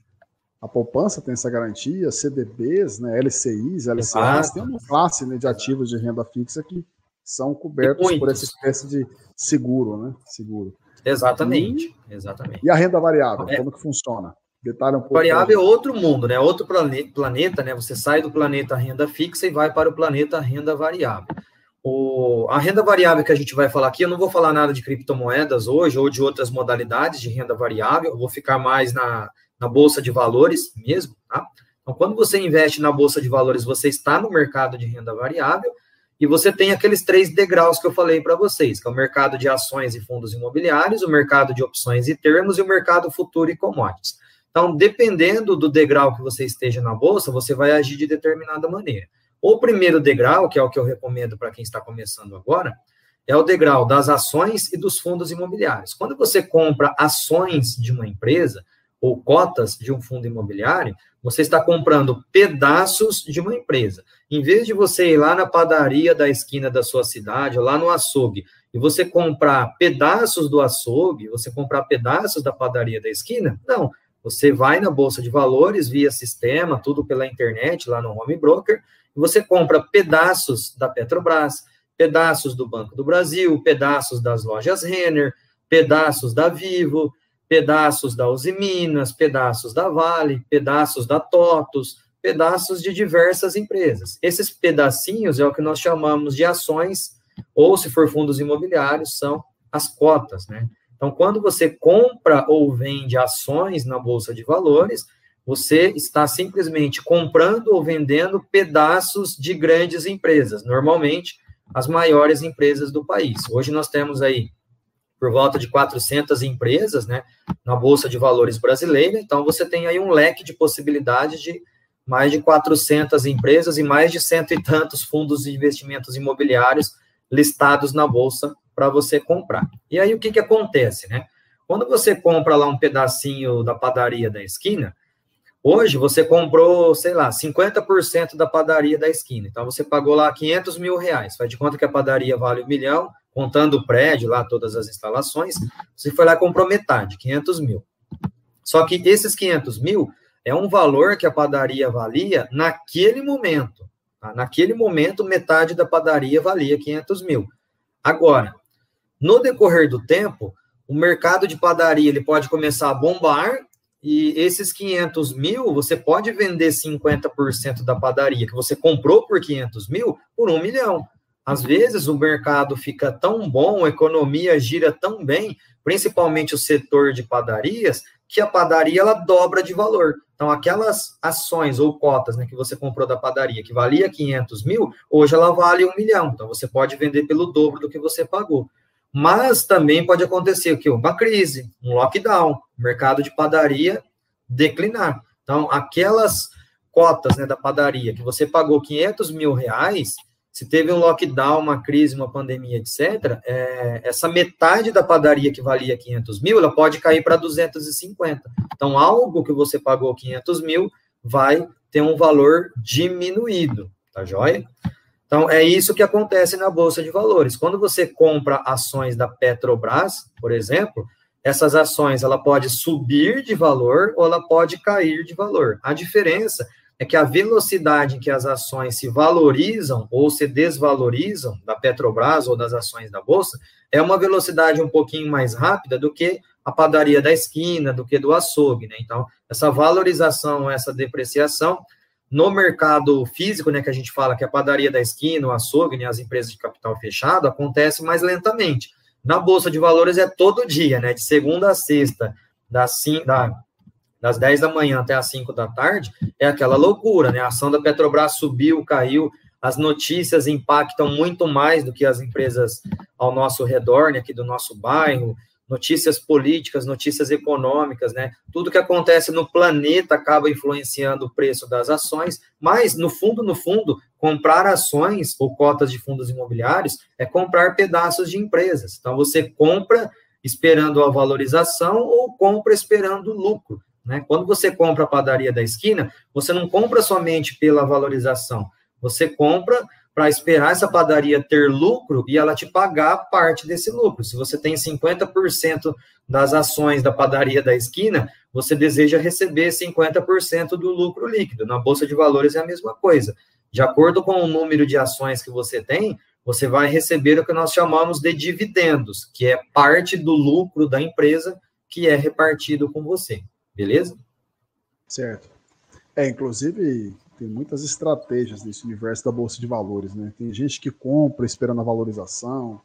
A poupança tem essa garantia, CDBs, né, LCIs, LCAs, tem uma classe né, de ativos de renda fixa que são cobertos por essa espécie de seguro, né? Seguro. Exatamente, e, exatamente. E a renda variável, é. como que funciona? Detalhe um pouco. Variável é outro mundo, né? Outro planeta, né? Você sai do planeta renda fixa e vai para o planeta renda variável. O, a renda variável que a gente vai falar aqui, eu não vou falar nada de criptomoedas hoje ou de outras modalidades de renda variável, eu vou ficar mais na, na bolsa de valores mesmo, tá? Então, quando você investe na bolsa de valores, você está no mercado de renda variável e você tem aqueles três degraus que eu falei para vocês, que é o mercado de ações e fundos imobiliários, o mercado de opções e termos e o mercado futuro e commodities. Então, dependendo do degrau que você esteja na bolsa, você vai agir de determinada maneira. O primeiro degrau, que é o que eu recomendo para quem está começando agora, é o degrau das ações e dos fundos imobiliários. Quando você compra ações de uma empresa, ou cotas de um fundo imobiliário, você está comprando pedaços de uma empresa. Em vez de você ir lá na padaria da esquina da sua cidade, lá no açougue, e você comprar pedaços do açougue, você comprar pedaços da padaria da esquina, não. Você vai na bolsa de valores via sistema, tudo pela internet, lá no home broker, e você compra pedaços da Petrobras, pedaços do Banco do Brasil, pedaços das lojas Renner, pedaços da Vivo, pedaços da Uzi Minas, pedaços da Vale, pedaços da TOTUS, pedaços de diversas empresas. Esses pedacinhos é o que nós chamamos de ações, ou se for fundos imobiliários, são as cotas, né? Então, quando você compra ou vende ações na bolsa de valores, você está simplesmente comprando ou vendendo pedaços de grandes empresas, normalmente as maiores empresas do país. Hoje nós temos aí por volta de 400 empresas, né, na bolsa de valores brasileira. Então você tem aí um leque de possibilidades de mais de 400 empresas e mais de cento e tantos fundos de investimentos imobiliários listados na bolsa para você comprar. E aí o que que acontece, né? Quando você compra lá um pedacinho da padaria da esquina, hoje você comprou, sei lá, 50% da padaria da esquina. Então você pagou lá 500 mil reais. Faz de conta que a padaria vale um milhão, contando o prédio lá, todas as instalações, você foi lá e comprou metade, 500 mil. Só que esses 500 mil é um valor que a padaria valia naquele momento. Tá? Naquele momento, metade da padaria valia 500 mil. Agora, no decorrer do tempo, o mercado de padaria ele pode começar a bombar e esses 500 mil, você pode vender 50% da padaria que você comprou por 500 mil por um milhão. Às vezes o mercado fica tão bom, a economia gira tão bem, principalmente o setor de padarias, que a padaria ela dobra de valor. Então, aquelas ações ou cotas né, que você comprou da padaria, que valia 500 mil, hoje ela vale um milhão. Então, você pode vender pelo dobro do que você pagou. Mas também pode acontecer que? Uma crise, um lockdown, mercado de padaria declinar. Então, aquelas cotas né, da padaria que você pagou 500 mil reais, se teve um lockdown, uma crise, uma pandemia, etc., é, essa metade da padaria que valia 500 mil, ela pode cair para 250. Então, algo que você pagou 500 mil vai ter um valor diminuído, tá joia? Então, é isso que acontece na Bolsa de Valores. Quando você compra ações da Petrobras, por exemplo, essas ações ela pode subir de valor ou ela pode cair de valor. A diferença é que a velocidade em que as ações se valorizam ou se desvalorizam da Petrobras ou das ações da Bolsa é uma velocidade um pouquinho mais rápida do que a padaria da esquina, do que do açougue, né? Então, essa valorização, essa depreciação, no mercado físico, né, que a gente fala que é a padaria da esquina, o açougue, né, as empresas de capital fechado, acontece mais lentamente. Na Bolsa de Valores é todo dia, né, de segunda a sexta, das, da, das 10 da manhã até as 5 da tarde, é aquela loucura, né, a ação da Petrobras subiu, caiu, as notícias impactam muito mais do que as empresas ao nosso redor, né, aqui do nosso bairro, notícias políticas, notícias econômicas, né? Tudo que acontece no planeta acaba influenciando o preço das ações, mas no fundo, no fundo, comprar ações ou cotas de fundos imobiliários é comprar pedaços de empresas. Então você compra esperando a valorização ou compra esperando lucro, né? Quando você compra a padaria da esquina, você não compra somente pela valorização, você compra para esperar essa padaria ter lucro e ela te pagar parte desse lucro. Se você tem 50% das ações da padaria da esquina, você deseja receber 50% do lucro líquido. Na bolsa de valores é a mesma coisa. De acordo com o número de ações que você tem, você vai receber o que nós chamamos de dividendos, que é parte do lucro da empresa que é repartido com você. Beleza? Certo. É, inclusive, tem muitas estratégias nesse universo da bolsa de valores, né? Tem gente que compra esperando a valorização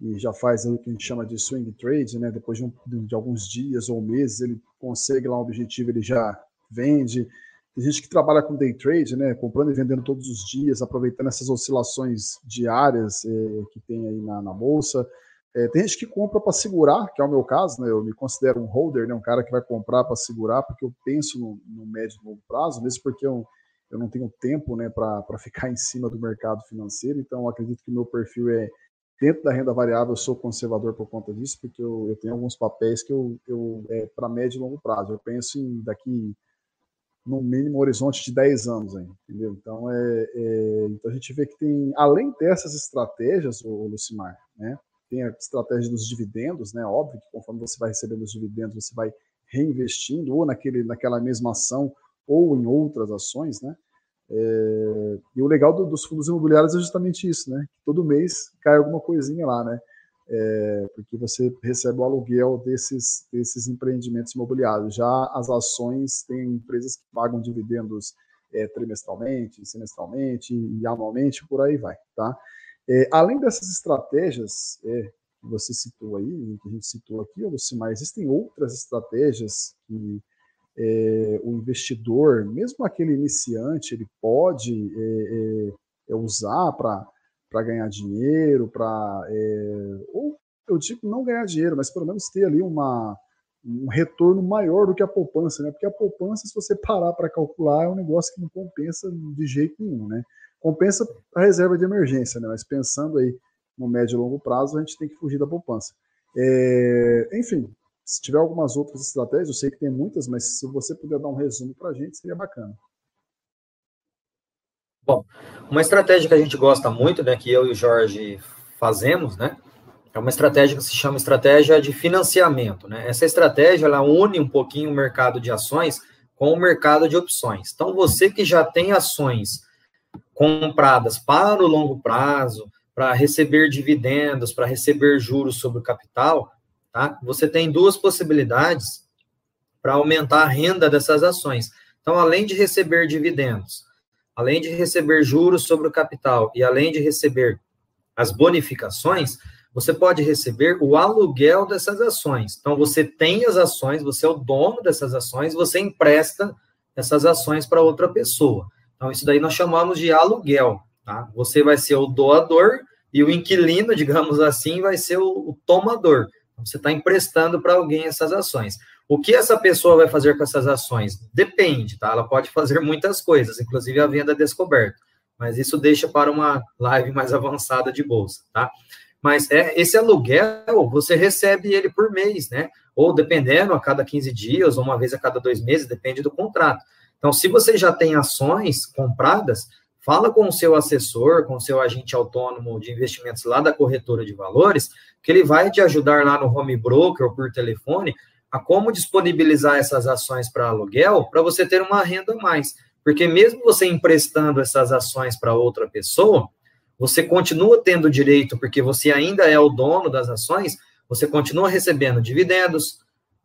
e já faz o que a gente chama de swing trade, né? Depois de, um, de alguns dias ou meses ele consegue lá um objetivo, ele já vende. Tem gente que trabalha com day trade, né? Comprando e vendendo todos os dias, aproveitando essas oscilações diárias é, que tem aí na, na bolsa. É, tem gente que compra para segurar, que é o meu caso, né? Eu me considero um holder, né? Um cara que vai comprar para segurar, porque eu penso no, no médio e longo prazo, mesmo porque eu eu não tenho tempo né, para ficar em cima do mercado financeiro, então acredito que o meu perfil é dentro da renda variável, eu sou conservador por conta disso, porque eu, eu tenho alguns papéis que eu, eu é para médio e longo prazo. Eu penso em daqui no mínimo horizonte de 10 anos, hein, entendeu? Então, é, é, então a gente vê que tem, além dessas estratégias, o Lucimar, né, tem a estratégia dos dividendos, né, óbvio que conforme você vai recebendo os dividendos, você vai reinvestindo ou naquele, naquela mesma ação ou em outras ações, né? É, e o legal do, dos fundos imobiliários é justamente isso, né? Todo mês cai alguma coisinha lá, né? É, porque você recebe o aluguel desses, desses empreendimentos imobiliários. Já as ações têm empresas que pagam dividendos é, trimestralmente, semestralmente e anualmente, por aí vai, tá? É, além dessas estratégias é, que você citou aí, que a gente citou aqui, Lucimar, existem outras estratégias que é, o investidor, mesmo aquele iniciante, ele pode é, é, usar para ganhar dinheiro, para ou eu digo não ganhar dinheiro, mas pelo menos ter ali uma, um retorno maior do que a poupança, né? Porque a poupança, se você parar para calcular, é um negócio que não compensa de jeito nenhum, né? Compensa a reserva de emergência, né? Mas pensando aí no médio e longo prazo, a gente tem que fugir da poupança. É, enfim, se tiver algumas outras estratégias, eu sei que tem muitas, mas se você puder dar um resumo para a gente, seria bacana. Bom, uma estratégia que a gente gosta muito, né, que eu e o Jorge fazemos, né, é uma estratégia que se chama estratégia de financiamento, né? Essa estratégia ela une um pouquinho o mercado de ações com o mercado de opções. Então, você que já tem ações compradas para o longo prazo, para receber dividendos, para receber juros sobre o capital, Tá? Você tem duas possibilidades para aumentar a renda dessas ações. Então, além de receber dividendos, além de receber juros sobre o capital e além de receber as bonificações, você pode receber o aluguel dessas ações. Então, você tem as ações, você é o dono dessas ações, você empresta essas ações para outra pessoa. Então, isso daí nós chamamos de aluguel. Tá? Você vai ser o doador e o inquilino, digamos assim, vai ser o, o tomador. Você está emprestando para alguém essas ações. O que essa pessoa vai fazer com essas ações? Depende, tá? Ela pode fazer muitas coisas, inclusive a venda descoberta. Mas isso deixa para uma live mais avançada de bolsa, tá? Mas é, esse aluguel, você recebe ele por mês, né? Ou dependendo, a cada 15 dias, ou uma vez a cada dois meses, depende do contrato. Então, se você já tem ações compradas, fala com o seu assessor, com o seu agente autônomo de investimentos lá da corretora de valores, que ele vai te ajudar lá no home broker ou por telefone a como disponibilizar essas ações para aluguel para você ter uma renda a mais. Porque mesmo você emprestando essas ações para outra pessoa, você continua tendo direito, porque você ainda é o dono das ações, você continua recebendo dividendos,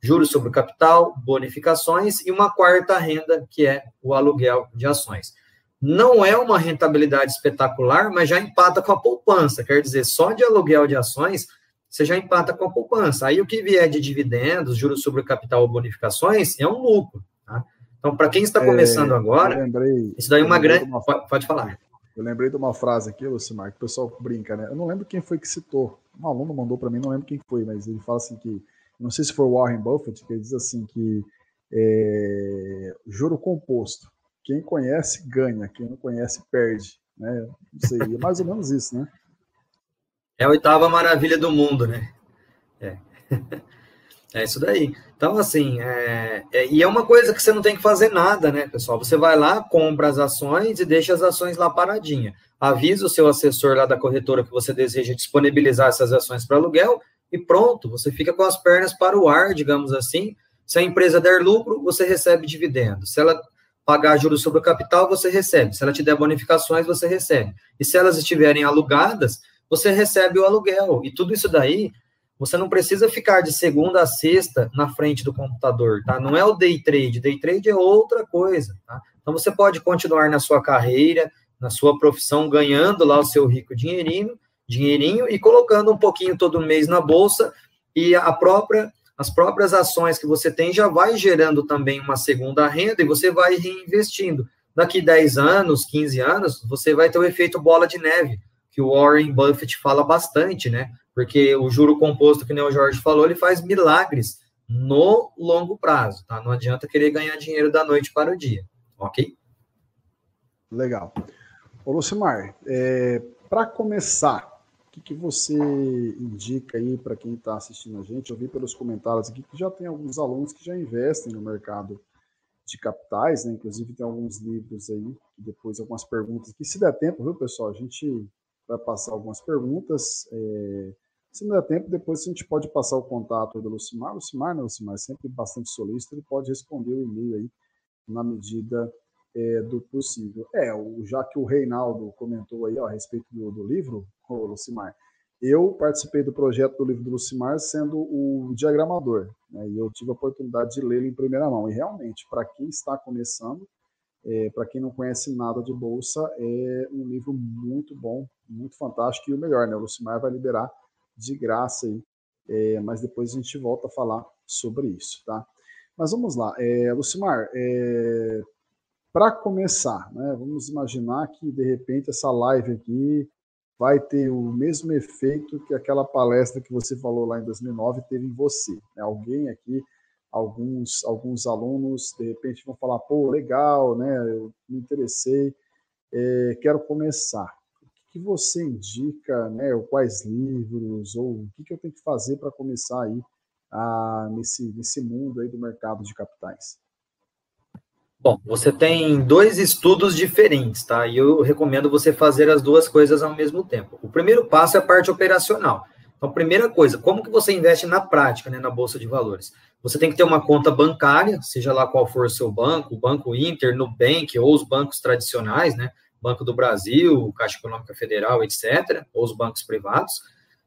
juros sobre o capital, bonificações e uma quarta renda, que é o aluguel de ações. Não é uma rentabilidade espetacular, mas já empata com a poupança. Quer dizer, só de aluguel de ações, você já empata com a poupança. Aí o que vier de dividendos, juros sobre o capital ou bonificações, é um lucro. Tá? Então, para quem está é, começando é, agora, lembrei, isso daí é uma grande. Uma... Pode, pode falar. Eu lembrei de uma frase aqui, Lucimar, que o pessoal brinca, né? Eu não lembro quem foi que citou. Um aluno mandou para mim, não lembro quem foi, mas ele fala assim que, não sei se foi Warren Buffett, que diz assim que é, juro composto, quem conhece ganha, quem não conhece perde, né? Não sei, é mais ou menos isso, né? É a oitava maravilha do mundo, né? É. É isso daí. Então, assim, é, é, e é uma coisa que você não tem que fazer nada, né, pessoal? Você vai lá, compra as ações e deixa as ações lá paradinha. Avisa o seu assessor lá da corretora que você deseja disponibilizar essas ações para aluguel e pronto, você fica com as pernas para o ar, digamos assim. Se a empresa der lucro, você recebe dividendos. Se ela pagar juros sobre o capital, você recebe. Se ela te der bonificações, você recebe. E se elas estiverem alugadas, você recebe o aluguel. E tudo isso daí você não precisa ficar de segunda a sexta na frente do computador, tá? Não é o day trade, day trade é outra coisa, tá? Então você pode continuar na sua carreira, na sua profissão, ganhando lá o seu rico dinheirinho, dinheirinho e colocando um pouquinho todo mês na bolsa e a própria as próprias ações que você tem já vai gerando também uma segunda renda e você vai reinvestindo. Daqui 10 anos, 15 anos, você vai ter o efeito bola de neve, que o Warren Buffett fala bastante, né? Porque o juro composto, que nem o Jorge falou, ele faz milagres no longo prazo, tá? Não adianta querer ganhar dinheiro da noite para o dia, ok? Legal. Ô, Lucimar, é, para começar, que, que, você indica aí para quem está assistindo a gente? Eu vi pelos comentários aqui que já tem alguns alunos que já investem no mercado de capitais, né? Inclusive tem alguns livros aí, depois algumas perguntas que se der tempo, viu, pessoal? A gente vai passar algumas perguntas. É, se não der tempo, depois a gente pode passar o contato do Lucimar. Lucimar, né, Lucimar, sempre bastante solícito, ele pode responder o e-mail aí na medida é, do possível. É, o, já que o Reinaldo comentou aí ó, a respeito do, do livro, Lucimar, eu participei do projeto do livro do Lucimar sendo o diagramador, né, e eu tive a oportunidade de lê-lo em primeira mão. E realmente, para quem está começando, é, para quem não conhece nada de bolsa, é um livro muito bom, muito fantástico e o melhor, né? O Lucimar vai liberar de graça aí, é, mas depois a gente volta a falar sobre isso, tá? Mas vamos lá, é, Lucimar, é, para começar, né, vamos imaginar que de repente essa live aqui vai ter o mesmo efeito que aquela palestra que você falou lá em 2009 teve em você. Né? Alguém aqui, alguns, alguns alunos, de repente vão falar, pô, legal, né, eu me interessei, é, quero começar que você indica, né, ou quais livros, ou o que, que eu tenho que fazer para começar aí a, nesse, nesse mundo aí do mercado de capitais? Bom, você tem dois estudos diferentes, tá? E eu recomendo você fazer as duas coisas ao mesmo tempo. O primeiro passo é a parte operacional. Então, primeira coisa, como que você investe na prática, né, na bolsa de valores? Você tem que ter uma conta bancária, seja lá qual for o seu banco, Banco Inter, Nubank ou os bancos tradicionais, né? Banco do Brasil, Caixa Econômica Federal, etc., ou os bancos privados.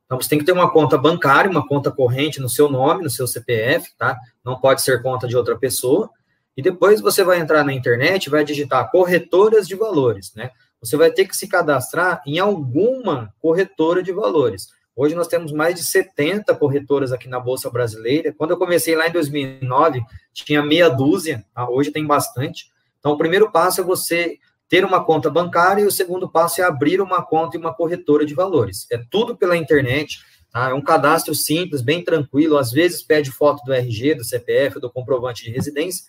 Então, você tem que ter uma conta bancária, uma conta corrente no seu nome, no seu CPF, tá? Não pode ser conta de outra pessoa. E depois você vai entrar na internet, vai digitar corretoras de valores, né? Você vai ter que se cadastrar em alguma corretora de valores. Hoje nós temos mais de 70 corretoras aqui na Bolsa Brasileira. Quando eu comecei lá em 2009, tinha meia dúzia, tá? hoje tem bastante. Então, o primeiro passo é você ter uma conta bancária e o segundo passo é abrir uma conta em uma corretora de valores. É tudo pela internet, tá? é um cadastro simples, bem tranquilo, às vezes pede foto do RG, do CPF, do comprovante de residência,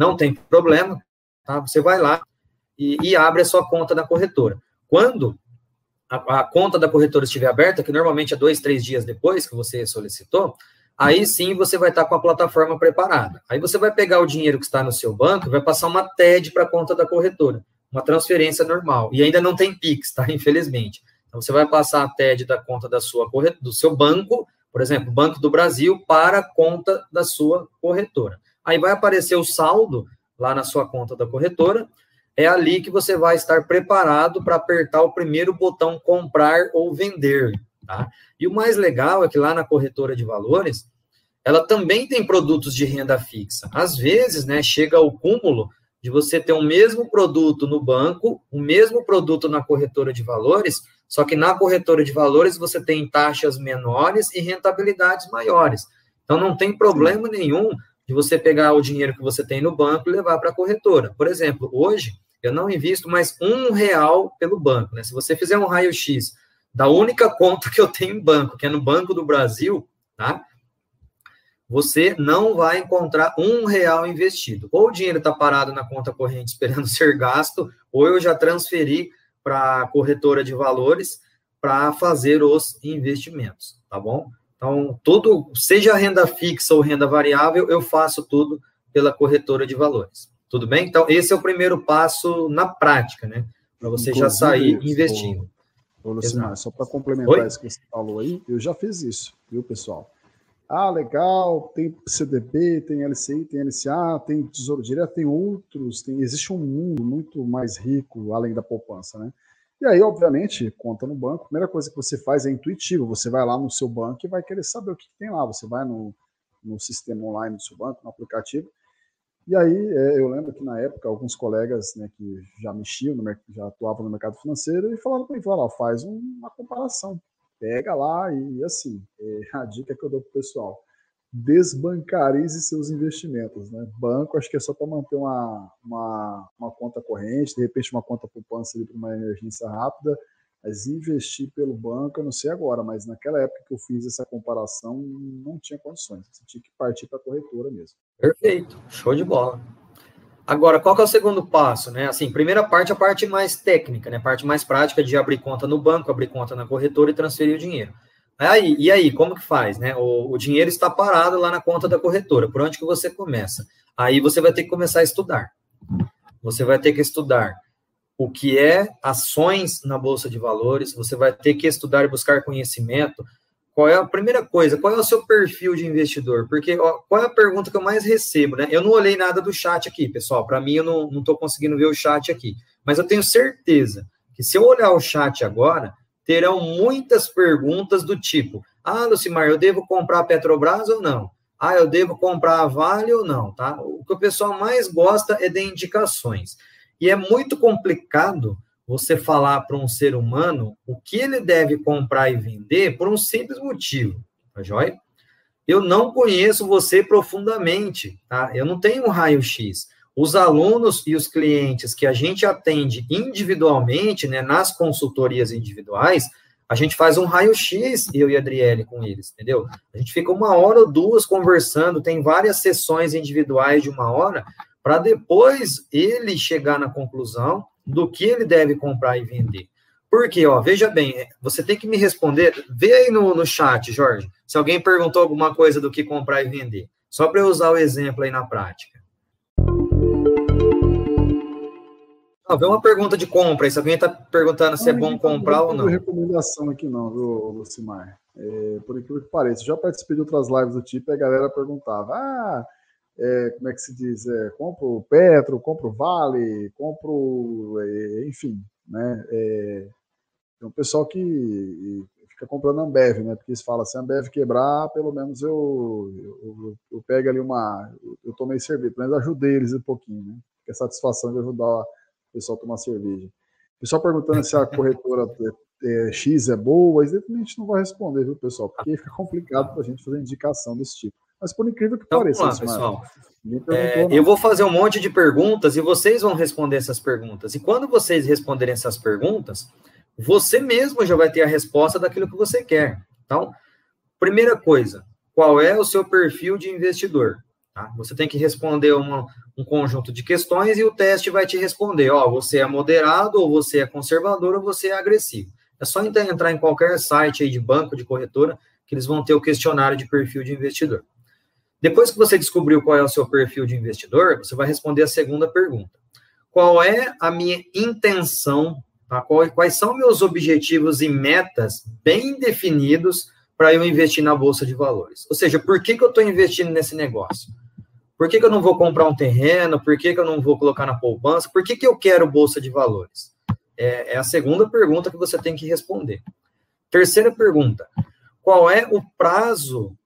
não tem problema, tá? você vai lá e, e abre a sua conta na corretora. Quando a, a, conta da corretora estiver aberta, que normalmente é dois, três dias depois que você solicitou, aí sim você vai estar com a plataforma preparada. Aí você vai pegar o dinheiro que está no seu banco e vai passar uma TED para a conta da corretora, uma transferência normal. E ainda não tem PIX, tá? Infelizmente. Então você vai passar a TED da conta da sua corretora, do seu banco, por exemplo, Banco do Brasil, para a conta da sua corretora. Aí vai aparecer o saldo lá na sua conta da corretora. É ali que você vai estar preparado para apertar o primeiro botão comprar ou vender. Tá? E o mais legal é que lá na corretora de valores, ela também tem produtos de renda fixa. Às vezes, né, chega ao cúmulo de você ter o mesmo produto no banco, o mesmo produto na corretora de valores, só que na corretora de valores você tem taxas menores e rentabilidades maiores. Então não tem problema nenhum de você pegar o dinheiro que você tem no banco e levar para a corretora. Por exemplo, hoje eu não invisto mais um real pelo banco. Né? Se você fizer um raio-x da única conta que eu tenho em banco, que é no Banco do Brasil, tá? Você não vai encontrar um real investido. Ou o dinheiro está parado na conta corrente esperando ser gasto, ou eu já transferi para a corretora de valores para fazer os investimentos, tá bom? Então, tudo, seja renda fixa ou renda variável, eu faço tudo pela corretora de valores. Tudo bem? Então, esse é o primeiro passo na prática, né? Para você Inclusive, já sair investindo. Ô, Lucimar, só para complementar Oi? isso que você falou aí, eu já fiz isso, viu, pessoal? Ah, legal, tem CDB, tem LCI, tem LCA, tem Tesouro Direto, tem outros, tem, existe um mundo muito mais rico além da poupança, né? E aí, obviamente, conta no banco, a primeira coisa que você faz é intuitivo, você vai lá no seu banco e vai querer saber o que, tem lá, você vai no, no sistema online do seu banco, no aplicativo, e aí, é, eu lembro que na época, alguns colegas né, que já mexiam, no, já atuavam no mercado financeiro, e falaram para mim, falaram, faz uma comparação, pega lá e assim, é a dica que eu dou para o pessoal, desbancarize seus investimentos. Né? Banco, acho que é só para manter uma, uma, uma, conta corrente, de repente uma conta poupança para uma emergência rápida, mas investir pelo banco, eu não sei agora, mas naquela época que eu fiz essa comparação, não tinha condições. Você tinha que partir para a corretora mesmo. Perfeito, show de bola. Agora, qual que é o segundo passo, né? Assim, primeira parte, a parte mais técnica, né? Parte mais prática de abrir conta no banco, abrir conta na corretora e transferir o dinheiro. Aí, e aí, como que faz, né? O, o dinheiro está parado lá na conta da corretora. Por onde que você começa? Aí você vai ter que começar a estudar. Você vai ter que estudar o que é ações na bolsa de valores, você vai ter que estudar e buscar conhecimento. Qual é a primeira coisa? Qual é o seu perfil de investidor? Porque ó, qual é a pergunta que eu mais recebo, né? Eu não olhei nada do chat aqui, pessoal. Para mim, eu não estou conseguindo ver o chat aqui. Mas eu tenho certeza que se eu olhar o chat agora, terão muitas perguntas do tipo: Ah, Lucimar, eu devo comprar a Petrobras ou não? Ah, eu devo comprar a Vale ou não? Tá? O que o pessoal mais gosta é de indicações. E é muito complicado você falar para um ser humano o que ele deve comprar e vender por um simples motivo, tá joia? Eu não conheço você profundamente, tá? Eu não tenho um raio-x. Os alunos e os clientes que a gente atende individualmente, né, nas consultorias individuais, a gente faz um raio-x, eu e a Adriele, com eles, entendeu? A gente fica uma hora ou duas conversando, tem várias sessões individuais de uma hora, para depois ele chegar na conclusão do que ele deve comprar e vender. Porque, ó, veja bem, você tem que me responder. Vê aí no, no chat, Jorge, se alguém perguntou alguma coisa do que comprar e vender. Só para eu usar o exemplo aí na prática. Vê uma pergunta de compra. Se alguém está perguntando se é bom comprar ou não. Não recomendação aqui, não, viu, Lucimar? É, por aquilo que pareça. Já participei de outras lives do tipo e a galera perguntava: ah é, como é que se diz, é, compro Petro, compro Vale, compro, é, enfim, né? É, tem um pessoal que fica comprando Ambev, né? Porque eles falam, se a Ambev quebrar, pelo menos eu, eu, eu pego ali uma, eu tomei cerveja, pelo menos ajudei eles um pouquinho, né? Que a satisfação de ajudar o pessoal a tomar cerveja. O pessoal perguntando se a corretora é, é, X é boa, evidentemente não vai responder, viu, pessoal? Porque fica complicado para a gente fazer indicação desse tipo. Mas por incrível que então, pareça, lá, pessoal. É, eu vou fazer um monte de perguntas e vocês vão responder essas perguntas. E quando vocês responderem essas perguntas, você mesmo já vai ter a resposta daquilo que você quer. Então, primeira coisa, qual é o seu perfil de investidor? Tá? Você tem que responder uma, um conjunto de questões e o teste vai te responder: ó, você é moderado, ou você é conservador, ou você é agressivo. É só entrar em qualquer site de banco, de corretora, que eles vão ter o questionário de perfil de investidor. Depois que você descobriu qual é o seu perfil de investidor, você vai responder a segunda pergunta. Qual é a minha intenção? Tá? Quais são meus objetivos e metas bem definidos para eu investir na Bolsa de Valores? Ou seja, por que, que eu estou investindo nesse negócio? Por que, que eu não vou comprar um terreno? Por que, que eu não vou colocar na poupança? Por que, que eu quero Bolsa de Valores? É, é a segunda pergunta que você tem que responder. Terceira pergunta: qual é o prazo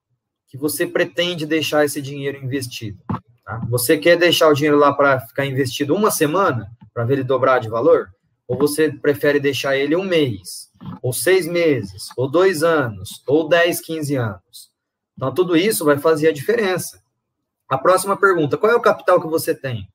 que você pretende deixar esse dinheiro investido? Tá? Você quer deixar o dinheiro lá para ficar investido uma semana, para ver ele dobrar de valor? Ou você prefere deixar ele um mês, ou seis meses, ou dois anos, ou 10, 15 anos? Então, tudo isso vai fazer a diferença. A próxima pergunta: qual é o capital que você tem?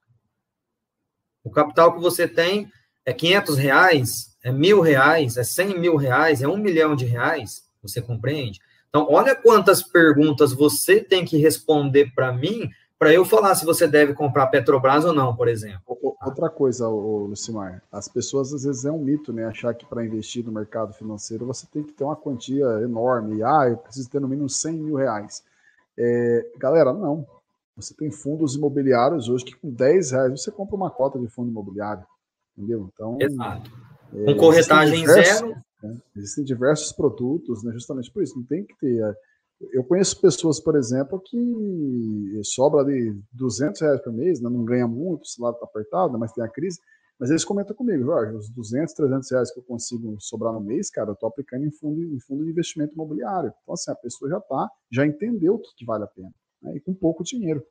O capital que você tem é 500 reais, é mil reais, é 100 mil reais, é um milhão de reais? Você compreende? Então, olha quantas perguntas você tem que responder para mim para eu falar se você deve comprar Petrobras ou não, por exemplo. Outra coisa, Lucimar, as pessoas às vezes é um mito, né? Achar que para investir no mercado financeiro você tem que ter uma quantia enorme. Ah, eu preciso ter no mínimo 100 mil reais. É, galera, não. Você tem fundos imobiliários hoje que com 10 reais você compra uma cota de fundo imobiliário. Entendeu? Então. Exato. É, com corretagem zero. Né? Existem diversos produtos, né? justamente por isso. Não tem que ter. É, eu conheço pessoas, por exemplo, que sobra de 200 reais por mês, né? não ganha muito, o salário está apertado, mas tem a crise. Mas eles comentam comigo, Jorge, os 200, 300 reais que eu consigo sobrar no mês, cara, eu estou aplicando em fundo, em fundo de investimento imobiliário. Então, assim, a pessoa já tá, já entendeu o que, que vale a pena e com pouco dinheiro.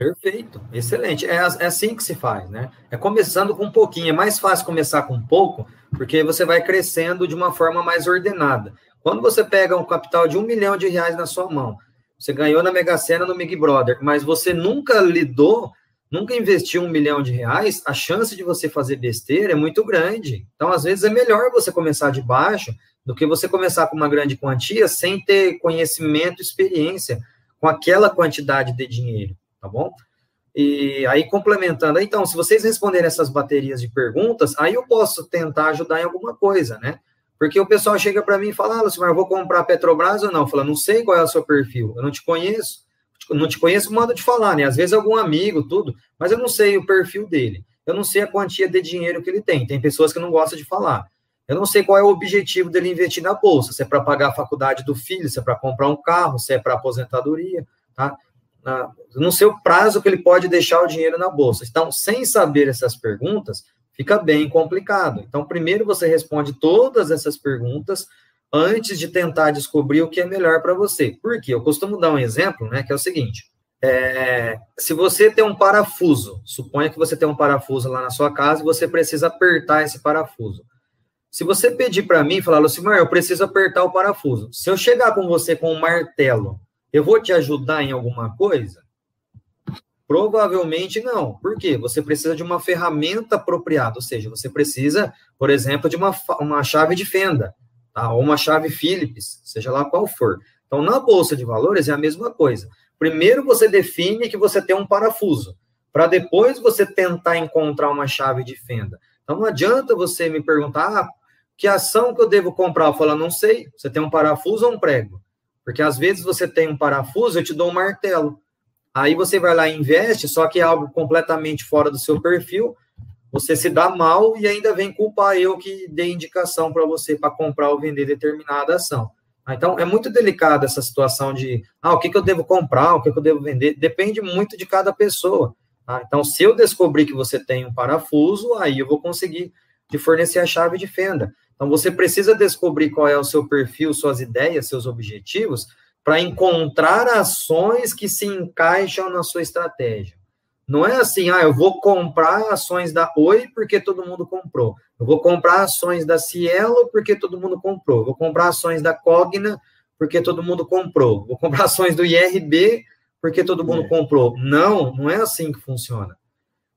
Perfeito, excelente. É, é, assim que se faz, né? É começando com um pouquinho. É mais fácil começar com pouco, porque você vai crescendo de uma forma mais ordenada. Quando você pega um capital de um milhão de reais na sua mão, você ganhou na Mega Sena no Big Brother, mas você nunca lidou, nunca investiu um milhão de reais, a chance de você fazer besteira é muito grande. Então, às vezes, é melhor você começar de baixo do que você começar com uma grande quantia sem ter conhecimento, experiência com aquela quantidade de dinheiro, tá bom? E aí, complementando, então, se vocês responderem essas baterias de perguntas, aí eu posso tentar ajudar em alguma coisa, né? Porque o pessoal chega para mim e fala, ah, Lucimar, eu vou comprar Petrobras ou não? Fala, não sei qual é o seu perfil, eu não te conheço, não te conheço modo de falar, né? Às vezes algum amigo, tudo, mas eu não sei o perfil dele, eu não sei a quantia de dinheiro que ele tem. Tem pessoas que não gostam de falar. Eu não sei qual é o objetivo dele investir na bolsa, se é para pagar a faculdade do filho, se é para comprar um carro, se é para aposentadoria, tá? Eu não sei o prazo que ele pode deixar o dinheiro na bolsa. Então, sem saber essas perguntas, fica bem complicado. Então, primeiro você responde todas essas perguntas antes de tentar descobrir o que é melhor para você. Por quê? Eu costumo dar um exemplo, né, que é o seguinte: é, se você tem um parafuso, suponha que você tem um parafuso lá na sua casa e você precisa apertar esse parafuso. Se você pedir para mim, falar, Lucimar, eu preciso apertar o parafuso. Se eu chegar com você com um martelo, eu vou te ajudar em alguma coisa? Provavelmente não. Por quê? Você precisa de uma ferramenta apropriada, ou seja, você precisa, por exemplo, de uma, uma chave de fenda, tá? ou uma chave Phillips, seja lá qual for. Então, na bolsa de valores é a mesma coisa. Primeiro você define que você tem um parafuso, para depois você tentar encontrar uma chave de fenda. Então, não adianta você me perguntar, ah, que ação que eu devo comprar? Eu falo, não sei. Você tem um parafuso ou um prego? Porque às vezes você tem um parafuso, eu te dou um martelo. Aí você vai lá e investe, só que é algo completamente fora do seu perfil, você se dá mal e ainda vem culpar eu que dei indicação para você para comprar ou vender determinada ação. Então, é muito delicada essa situação de, ah, o que, que eu devo comprar, o que, que eu devo vender, depende muito de cada pessoa. Tá? Então, se eu descobrir que você tem um parafuso, aí eu vou conseguir te fornecer a chave de fenda. Então, você precisa descobrir qual é o seu perfil, suas ideias, seus objetivos, para encontrar ações que se encaixam na sua estratégia. Não é assim, ah, eu vou comprar ações da Oi porque todo mundo comprou. Eu vou comprar ações da Cielo porque todo mundo comprou. Eu vou comprar ações da Cogna porque todo mundo comprou. Vou comprar ações do IRB porque todo mundo é. comprou. Não, não é assim que funciona.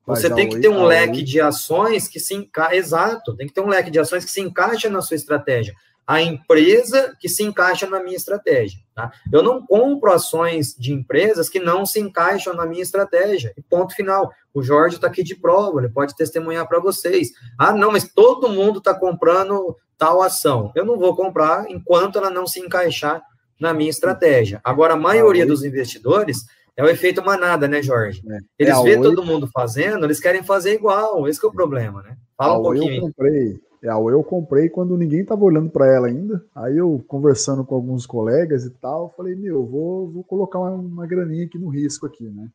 Você tem que ter um leque de ações que se encaixa. Exato, tem que ter um leque de ações que se encaixa na sua estratégia. A empresa que se encaixa na minha estratégia. Tá? Eu não compro ações de empresas que não se encaixam na minha estratégia. E ponto final. O Jorge está aqui de prova, ele pode testemunhar para vocês. Ah, não, mas todo mundo está comprando tal ação. Eu não vou comprar enquanto ela não se encaixar na minha estratégia. Agora, a maioria dos investidores é o efeito manada, né, Jorge? É. Eles é, vêem todo mundo fazendo, eles querem fazer igual. Esse é o problema, né? Fala um pouquinho. Eu comprei, é, a eu comprei quando ninguém estava olhando para ela ainda. Aí eu, conversando com alguns colegas e tal, falei, meu, vou, vou colocar uma, uma graninha aqui no risco aqui, né?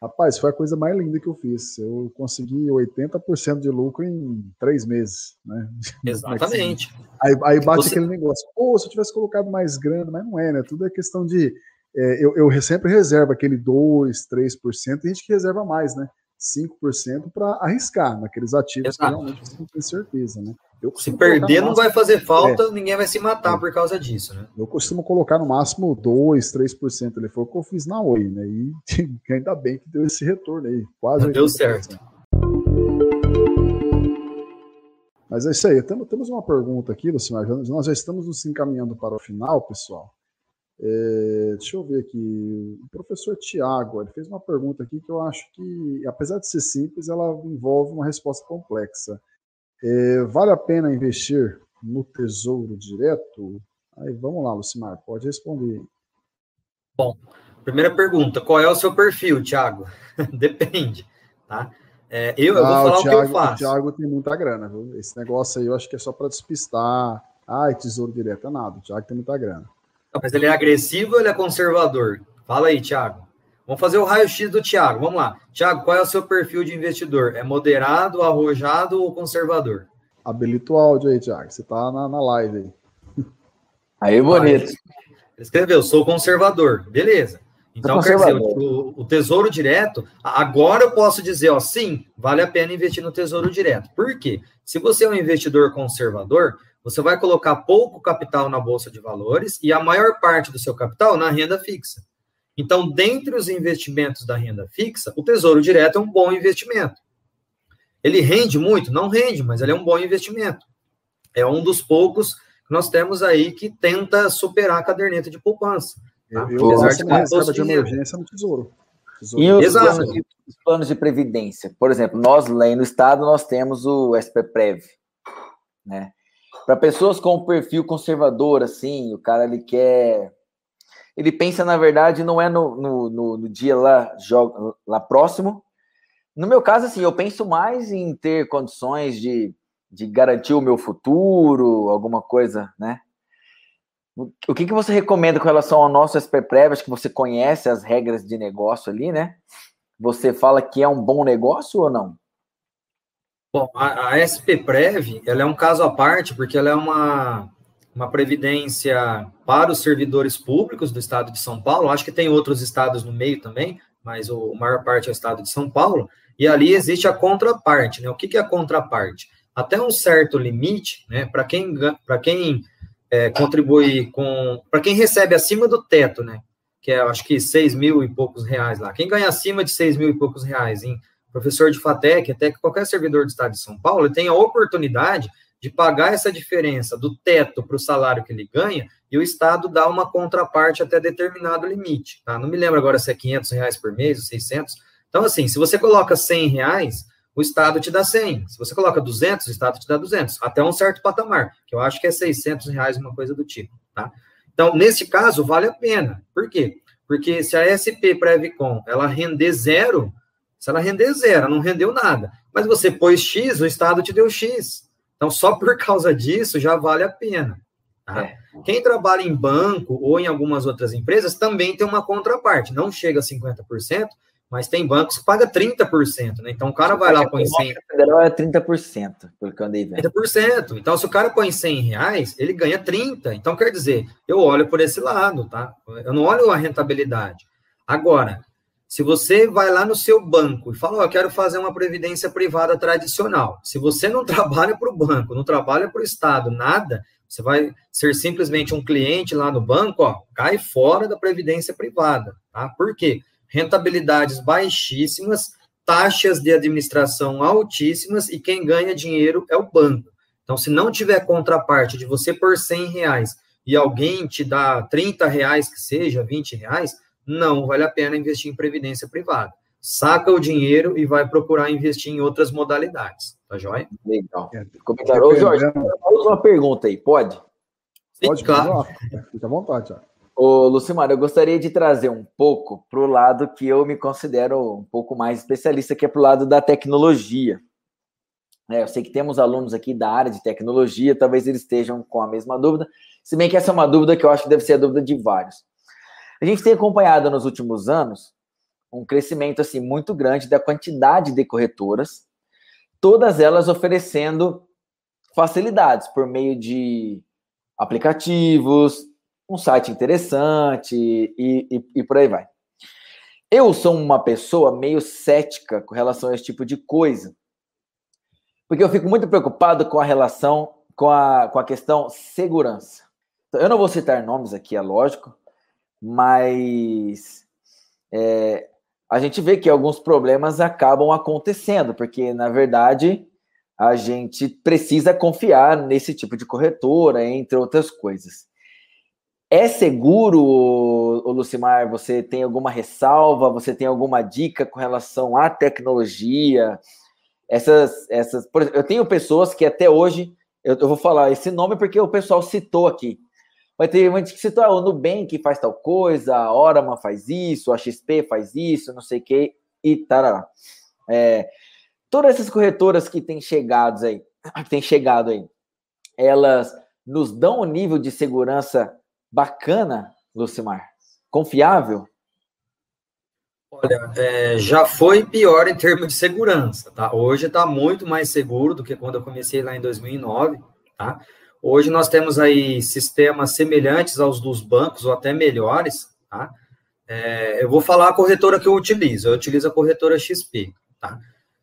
Rapaz, foi a coisa mais linda que eu fiz. Eu consegui 80% de lucro em três meses, né? Exatamente. aí, aí bate Você... aquele negócio, pô, se eu tivesse colocado mais grana, mas não é, né? Tudo é questão de. É, eu, eu sempre reservo aquele 2, 3%, tem gente que reserva mais, né? 5% para arriscar naqueles ativos Exato. que realmente você não tem certeza, né? se perder, não vai fazer falta, é. ninguém vai se matar é. por causa disso, né? Eu costumo colocar no máximo 2, 3%. Ele foi o que eu fiz na Oi, né? E ainda bem que deu esse retorno aí. Quase Deu certo. Mas é isso aí. Temos uma pergunta aqui, Lucimar. Nós já estamos nos encaminhando para o final, pessoal. É, deixa eu ver aqui. O professor Tiago ele fez uma pergunta aqui que eu acho que, apesar de ser simples, ela envolve uma resposta complexa. É, vale a pena investir no Tesouro Direto? Aí vamos lá, Lucimar, pode responder. Bom, primeira pergunta: qual é o seu perfil, Thiago? Depende, tá? É, eu, eu ah, vou falar o, Thiago, o que eu faço. O Thiago tem muita grana, viu? Esse negócio aí eu acho que é só para despistar. Ai, Tesouro Direto é nada. O Thiago tem muita grana. Mas ele é agressivo ou ele é conservador? Fala aí, Thiago. Vamos fazer o raio-x do Thiago. Vamos lá. Thiago, qual é o seu perfil de investidor? É moderado, arrojado ou conservador? Habilita o áudio aí, Thiago. Você tá na, na live aí. Aí, bonito. Ele escreveu, sou conservador. Beleza. Então, quer dizer, o, o, tesouro direto, agora eu posso dizer, ó, sim, vale a pena investir no tesouro direto. Por quê? Se você é um investidor conservador, você vai colocar pouco capital na bolsa de valores e a maior parte do seu capital na renda fixa. Então, dentre os investimentos da renda fixa, o Tesouro Direto é um bom investimento. Ele rende muito? Não rende, mas ele é um bom investimento. É um dos poucos que nós temos aí que tenta superar a caderneta de poupança. Tá? Eu, eu de uma reserva de emergência no Tesouro. tesouro. E os planos, de, os planos, de, previdência? Por exemplo, nós lá no estado nós temos o SPPrev, né? Para pessoas com um perfil conservador, assim, o cara ele quer ele pensa, na verdade, não é no, no, no, no dia lá, joga, lá próximo. No meu caso, assim, eu penso mais em ter condições de, de garantir o meu futuro, alguma coisa, né? O que, que você recomenda com relação ao nosso SPPrev? Acho que você conhece as regras de negócio ali, né? Você fala que é um bom negócio ou não? Bom, a, a SPPrev, ela é um caso à parte, porque ela é uma, uma previdência para os servidores públicos do estado de São Paulo. Acho que tem outros estados no meio também, mas o, a maior parte é o estado de São Paulo. E ali existe a contraparte, né? O que, que é a contraparte? Até um certo limite, né? Para quem, para quem é, contribui com. Para quem recebe acima do teto, né? Que é, acho que, seis mil e poucos reais lá. Quem ganha acima de seis mil e poucos reais, em professor de FATEC, até que qualquer servidor do estado de São Paulo, tem a oportunidade de pagar essa diferença do teto para o salário que ele ganha e o Estado dá uma contraparte até determinado limite. Tá? Não me lembro agora se é 500 reais por mês ou 600. Então, assim, se você coloca 100 reais, o Estado te dá 100. Se você coloca 200, o Estado te dá 200, até um certo patamar, que eu acho que é 600 reais, uma coisa do tipo. Tá? Então, nesse caso, vale a pena. Por quê? Porque se a SP Previcom ela render zero, se ela render zero, não rendeu nada, mas você pôs X, o Estado te deu X. Então, só por causa disso já vale a pena. Tá? É. Quem trabalha em banco ou em algumas outras empresas também tem uma contraparte. Não chega a 50%, mas tem bancos que paga 30%, né? Então o cara vai lá põe 100. federal é 30%, pelo que eu andei vendo. 30%. Então, se o cara põe 100 reais, ele ganha 30. Então, quer dizer, eu olho por esse lado, tá? Eu não olho a rentabilidade. Agora, se você vai lá no seu banco e fala, oh, eu quero fazer uma previdência privada tradicional. Se você não trabalha para o banco, não trabalha para o Estado, nada, você vai ser simplesmente um cliente lá no banco, ó, cai fora da previdência privada, tá? Por quê? Rentabilidades baixíssimas, taxas de administração altíssimas e quem ganha dinheiro é o banco. Então, se não tiver contraparte de você por 100 reais e alguém te dá 30 reais que seja, 20 reais, não vale a pena investir em previdência privada. Saca o dinheiro e vai procurar investir em outras modalidades. tá joia? Legal. É, Comentário. Ô, Jorge, uma pergunta aí, pode? Pode, claro. Fica à vontade. Ô, Lucimar, eu gostaria de trazer um pouco para o lado que eu me considero um pouco mais especialista, que é para o lado da tecnologia. É, eu sei que temos alunos aqui da área de tecnologia, talvez eles estejam com a mesma dúvida, se bem que essa é uma dúvida que eu acho que deve ser a dúvida de vários. A gente tem acompanhado nos últimos anos um crescimento assim muito grande da quantidade de corretoras, todas elas oferecendo facilidades por meio de aplicativos, um site interessante e, e, e por aí vai. Eu sou uma pessoa meio cética com relação a esse tipo de coisa, porque eu fico muito preocupado com a relação, com a, com a questão segurança. Então, eu não vou citar nomes aqui, é lógico, mas é, a gente vê que alguns problemas acabam acontecendo, porque, na verdade, a gente precisa confiar nesse tipo de corretora, entre outras coisas. É seguro, Lucimar? Você tem alguma ressalva? Você tem alguma dica com relação à tecnologia? Essas, essas, eu tenho pessoas que até hoje, eu, eu, vou falar esse nome porque o pessoal citou aqui. Mas tem gente que citou, ah, o Nubank faz tal coisa, a Oraman faz isso, a XP faz isso, não sei o que, e tarará. É, todas essas corretoras que têm chegado aí, que têm chegado aí, elas nos dão um nível de segurança bacana, Lucimar? Confiável? Olha, é, já foi pior em termos de segurança, tá? Hoje está muito mais seguro do que quando eu comecei lá em 2009, tá? Hoje nós temos aí sistemas semelhantes aos dos bancos ou até melhores, tá? É, eu vou falar a corretora que eu utilizo. Eu utilizo a corretora XP, tá?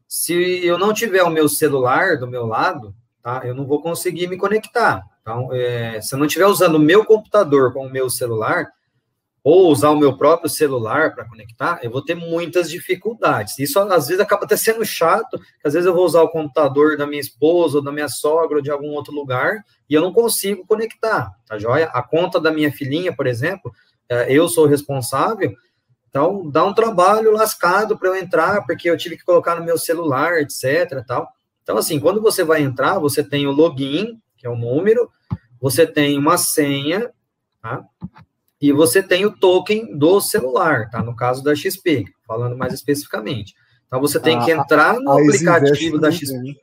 Se eu não tiver o meu celular do meu lado, tá? Eu não vou conseguir me conectar. Então, é, se eu não estiver usando o meu computador com o meu celular, ou usar o meu próprio celular para conectar, eu vou ter muitas dificuldades. Isso às vezes acaba até sendo chato, às vezes eu vou usar o computador da minha esposa, ou da minha sogra, ou de algum outro lugar, e eu não consigo conectar, tá joia? A conta da minha filhinha, por exemplo, é, eu sou responsável, então dá um trabalho lascado para eu entrar, porque eu tive que colocar no meu celular, etc. Tal. Então, assim, quando você vai entrar, você tem o login, que é o número, você tem uma senha, tá? E você tem o token do celular, tá? No caso da XP, falando mais especificamente. Então você tem que entrar no aplicativo da XP.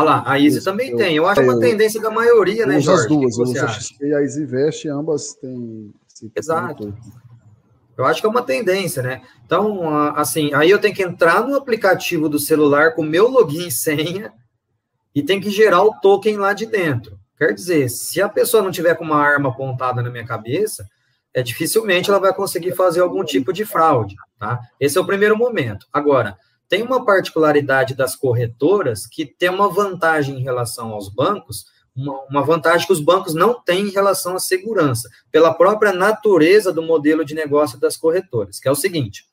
Ah lá, a Easy também eu, tem. Eu acho é, uma tendência da maioria, né, Jorge? as duas, eu uso a XP e a Easy Invest, ambas têm. Exato. Eu acho que é uma tendência, né? Então, assim, aí eu tenho que entrar no aplicativo do celular com meu login e senha e tem que gerar o token lá de dentro. Quer dizer, se a pessoa não tiver com uma arma apontada na minha cabeça, é dificilmente ela vai conseguir fazer algum tipo de fraude, tá? Esse é o primeiro momento. Agora, tem uma particularidade das corretoras que tem uma vantagem em relação aos bancos, uma, uma vantagem que os bancos não têm em relação à segurança, pela própria natureza do modelo de negócio das corretoras, que é o seguinte: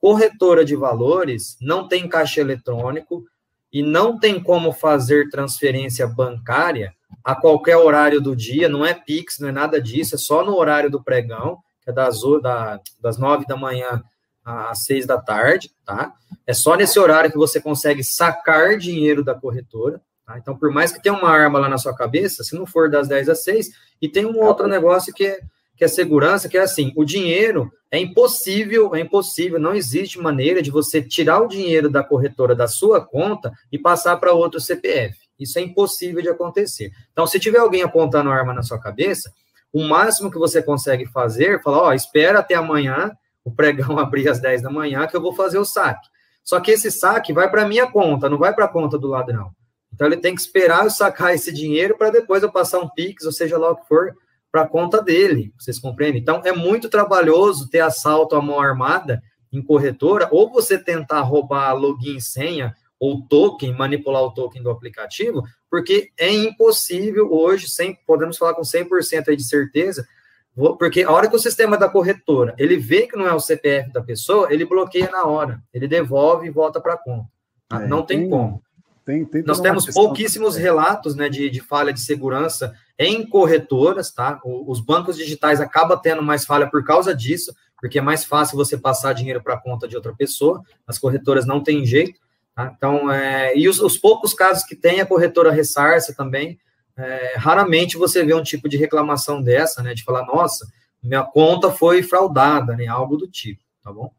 corretora de valores não tem caixa eletrônico e não tem como fazer transferência bancária a qualquer horário do dia, não é Pix, não é nada disso, é só no horário do pregão, que é das, da, das nove da manhã às seis da tarde, tá? É só nesse horário que você consegue sacar dinheiro da corretora, tá? Então, por mais que tenha uma arma lá na sua cabeça, se não for das 10 às 6, e tem um outro negócio que é, que é segurança, que é assim, o dinheiro é impossível, é impossível, não existe maneira de você tirar o dinheiro da corretora da sua conta e passar para outro CPF. Isso é impossível de acontecer. Então, se tiver alguém apontando arma na sua cabeça, o máximo que você consegue fazer, falar, ó, espera até amanhã, o pregão abrir às 10 da manhã, que eu vou fazer o saque. Só que esse saque vai para minha conta, não vai para a conta do ladrão. Então, ele tem que esperar eu sacar esse dinheiro para depois eu passar um Pix, ou seja lá o que for, para a conta dele. Vocês compreendem? Então, é muito trabalhoso ter assalto à mão armada em corretora, ou você tentar roubar login senha, ou token, manipular o token do aplicativo, porque é impossível hoje, sem, podemos falar com 100% aí de certeza, porque a hora que o sistema da corretora, ele vê que não é o CPF da pessoa, ele bloqueia na hora, ele devolve e volta para a conta. Tá? É, não tem, tem como. Tem, tem Nós temos pouquíssimos relatos né, de, de falha de segurança em corretoras, tá? os bancos digitais acabam tendo mais falha por causa disso, porque é mais fácil você passar dinheiro para a conta de outra pessoa, as corretoras não têm jeito, Tá? Então, é, e os, os, poucos casos que tem, a corretora ressarce também, é, raramente você vê um tipo de reclamação dessa, né? De falar, nossa, minha conta foi fraudada, né? Algo do tipo, tá bom?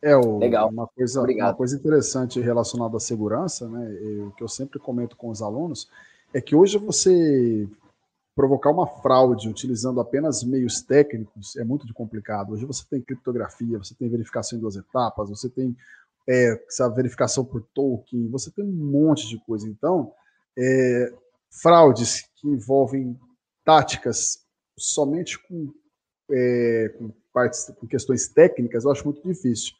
É, o, Legal. Uma, coisa, uma coisa interessante relacionada à segurança, né? O que eu sempre comento com os alunos é que hoje você provocar uma fraude utilizando apenas meios técnicos é muito complicado. Hoje você tem criptografia, você tem verificação em duas etapas, você tem é, essa verificação por token, você tem um monte de coisa. Então, é, fraudes que envolvem táticas somente com, é, com, partes, com questões técnicas, eu acho muito difícil.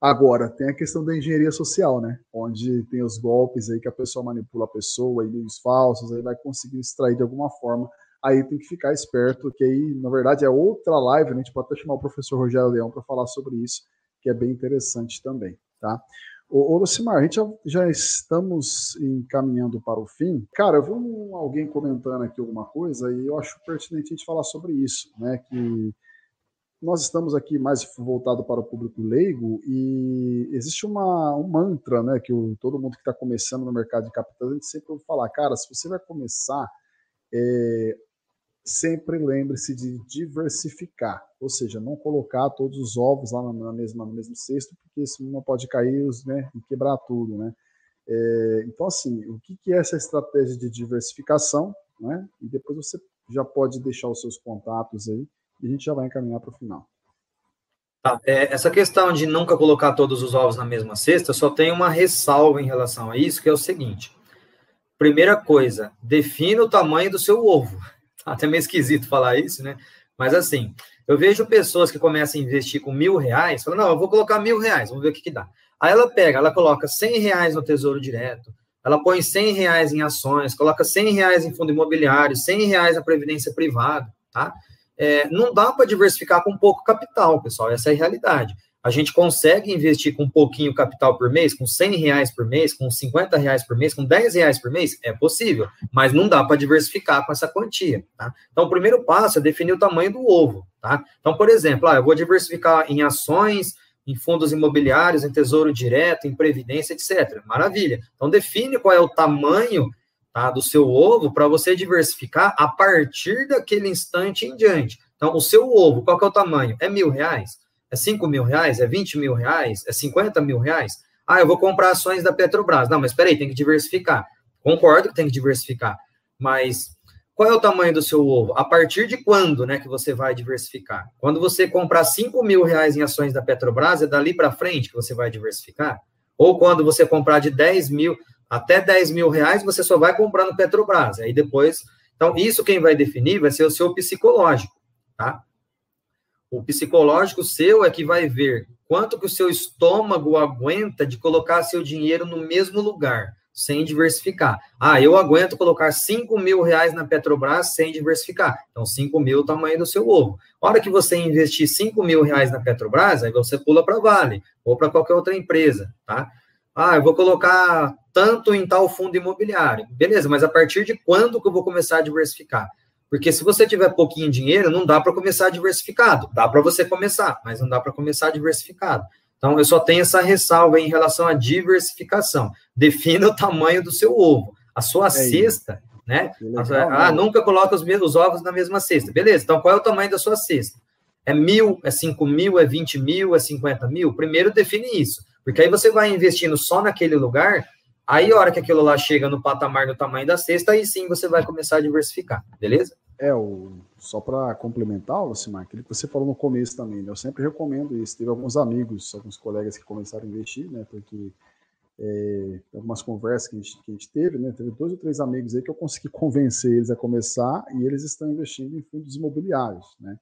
Agora, tem a questão da engenharia social, né? Onde tem os golpes aí que a pessoa manipula a pessoa, e-mails falsos, aí vai conseguir extrair de alguma forma. Aí tem que ficar esperto, que aí, na verdade, é outra live, né? a gente pode até chamar o professor Rogério Leão para falar sobre isso, que é bem interessante também. Tá? Ô, ô Lucimar, a gente já, já, estamos encaminhando para o fim. Cara, eu vi um, alguém comentando aqui alguma coisa e eu acho pertinente a gente falar sobre isso, né? Que nós estamos aqui mais voltado para o público leigo e existe uma, um mantra, né? Que o, todo mundo que está começando no mercado de capitais, a gente sempre ouve falar, cara, se você vai começar, é, sempre lembre-se de diversificar, ou seja, não colocar todos os ovos lá na mesma, no mesmo cesto, porque senão pode cair né, e quebrar tudo, né? É, então, assim, o que, que é essa estratégia de diversificação, né? E depois você já pode deixar os seus contatos aí e a gente já vai encaminhar para o final. Tá, é, essa questão de nunca colocar todos os ovos na mesma cesta, só tem uma ressalva em relação a isso, que é o seguinte. Primeira coisa, defina o tamanho do seu ovo. até meio esquisito falar isso, né? Mas assim, eu vejo pessoas que começam a investir com mil reais, falam, não, eu vou colocar mil reais, vamos ver o que, que dá. Aí ela pega, ela coloca cem reais no Tesouro Direto, ela põe cem reais em ações, coloca cem reais em fundo imobiliário, cem reais na previdência privada, tá? É, não dá para diversificar com pouco capital, pessoal, essa é a realidade a gente consegue investir com um pouquinho capital por mês, com 100 reais por mês, com 50 reais por mês, com 10 reais por mês? É possível, mas não dá para diversificar com essa quantia, tá? Então, o primeiro passo é definir o tamanho do ovo, tá? Então, por exemplo, ah, eu vou diversificar em ações, em fundos imobiliários, em tesouro direto, em previdência, etc. Maravilha. Então, define qual é o tamanho tá, do seu ovo para você diversificar a partir daquele instante em diante. Então, o seu ovo, qual que é o tamanho? É mil reais? É 5 mil reais? É 20 mil reais? É 50 mil reais? Ah, eu vou comprar ações da Petrobras. Não, mas peraí, tem que diversificar. Concordo que tem que diversificar. Mas qual é o tamanho do seu ovo? A partir de quando né, que você vai diversificar? Quando você comprar 5 mil reais em ações da Petrobras, é dali para frente que você vai diversificar? Ou quando você comprar de 10 mil até 10 mil reais, você só vai comprar no Petrobras. Aí depois. Então, isso quem vai definir vai ser o seu psicológico, tá? O psicológico seu é que vai ver quanto que o seu estômago aguenta de colocar seu dinheiro no mesmo lugar, sem diversificar. Ah, eu aguento colocar 5 mil reais na Petrobras sem diversificar. Então, 5 mil é o tamanho do seu ovo. A hora que você investir 5 mil reais na Petrobras, aí você pula para Vale ou para qualquer outra empresa, tá? Ah, eu vou colocar tanto em tal fundo imobiliário. Beleza, mas a partir de quando que eu vou começar a diversificar? Porque se você tiver pouquinho dinheiro, não dá para começar diversificado. Dá para você começar, mas não dá para começar diversificado. Então, eu só tenho essa ressalva em relação à diversificação. Defina o tamanho do seu ovo. A sua é cesta, né? Legal, ah, nunca coloca os, mesmos ovos na mesma cesta. Beleza, então qual é o tamanho da sua cesta? É mil, é cinco mil, é vinte mil, é cinquenta mil? Primeiro define isso. Porque aí você vai investindo só naquele lugar, Aí, a hora que aquilo lá chega no patamar do tamanho da cesta, aí sim você vai começar a diversificar, beleza? É, o, só para complementar, Lucimar, aquilo que você falou no começo também, né? eu sempre recomendo isso. Teve alguns amigos, alguns colegas que começaram a investir, né? Porque é, algumas conversas que a, gente, que a, gente, teve, né? Teve dois ou três amigos aí que eu consegui convencer eles a começar e eles estão investindo em fundos imobiliários, né?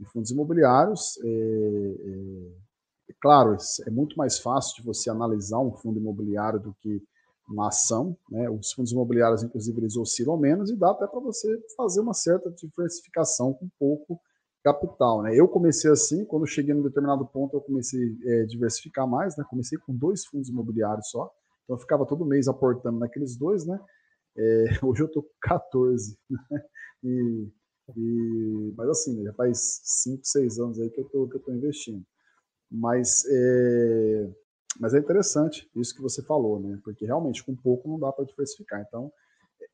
Em fundos imobiliários, é, é, é claro, é muito mais fácil de você analisar um fundo imobiliário do que uma ação, né? Os fundos imobiliários, inclusive, eles oscilam menos e dá até para você fazer uma certa diversificação com pouco capital, né? Eu comecei assim, quando cheguei num determinado ponto, eu comecei a é, diversificar mais, né? Comecei com dois fundos imobiliários só, então eu ficava todo mês aportando naqueles dois, né? É, hoje eu tô com 14, né? E, e, mas assim, já faz 5, 6 anos aí que eu tô investindo. Mas é, Mas é interessante isso que você falou, né? Porque realmente com pouco não dá para diversificar. Então,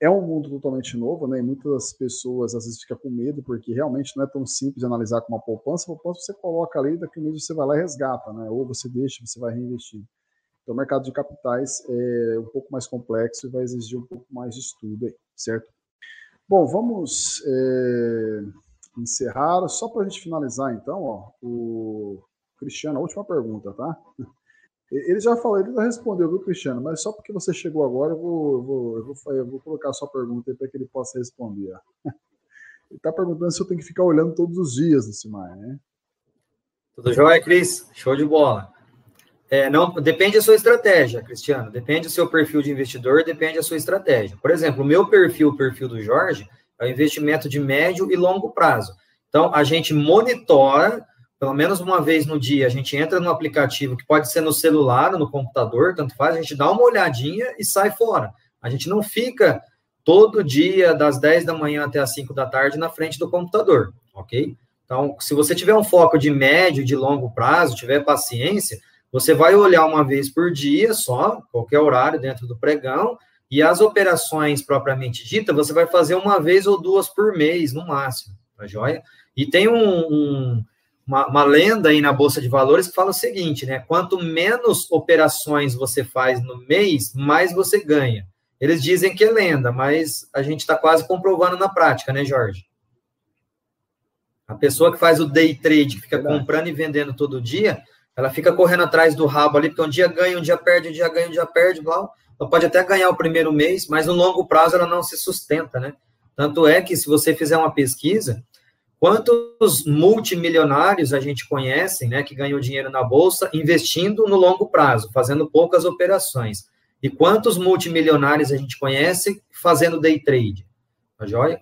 é um mundo totalmente novo, né? E muitas pessoas às vezes ficam com medo, porque realmente não é tão simples analisar com uma poupança. A poupança você coloca ali, daqui a um mês você vai lá e resgata, né? Ou você deixa, você vai reinvestir. Então, o mercado de capitais é um pouco mais complexo e vai exigir um pouco mais de estudo aí, certo? Bom, vamos é, encerrar. Só para a gente finalizar, então, ó, o Cristiano, a última pergunta, tá? Ele já falou, ele já respondeu, viu, Cristiano? Mas só porque você chegou agora, eu vou, eu vou, eu vou, eu vou colocar a sua pergunta aí para que ele possa responder. Ele está perguntando se eu tenho que ficar olhando todos os dias, Lucimar, né? Tudo jóia, Cris? Show de bola. É, não, depende da sua estratégia, Cristiano. Depende do seu perfil de investidor, depende da sua estratégia. Por exemplo, o meu perfil, o perfil do Jorge, é o investimento de médio e longo prazo. Então, a gente monitora pelo menos uma vez no dia, a gente entra no aplicativo, que pode ser no celular, no computador, tanto faz, a gente dá uma olhadinha e sai fora. A gente não fica todo dia, das 10 da manhã até as 5 da tarde, na frente do computador, ok? Então, se você tiver um foco de médio, de longo prazo, tiver paciência, você vai olhar uma vez por dia só, qualquer horário dentro do pregão, e as operações propriamente dita, você vai fazer uma vez ou duas por mês, no máximo, tá joia? E tem um, um uma, uma, lenda aí na Bolsa de Valores que fala o seguinte, né? Quanto menos operações você faz no mês, mais você ganha. Eles dizem que é lenda, mas a gente está quase comprovando na prática, né, Jorge? A pessoa que faz o day trade, que fica Verdade. comprando e vendendo todo dia, ela fica correndo atrás do rabo ali, porque um dia ganha, um dia perde, um dia ganha, um dia perde, blá. Ela pode até ganhar o primeiro mês, mas no longo prazo ela não se sustenta, né? Tanto é que se você fizer uma pesquisa, Quantos multimilionários a gente conhece, né, que ganhou dinheiro na bolsa investindo no longo prazo, fazendo poucas operações? E quantos multimilionários a gente conhece fazendo day trade?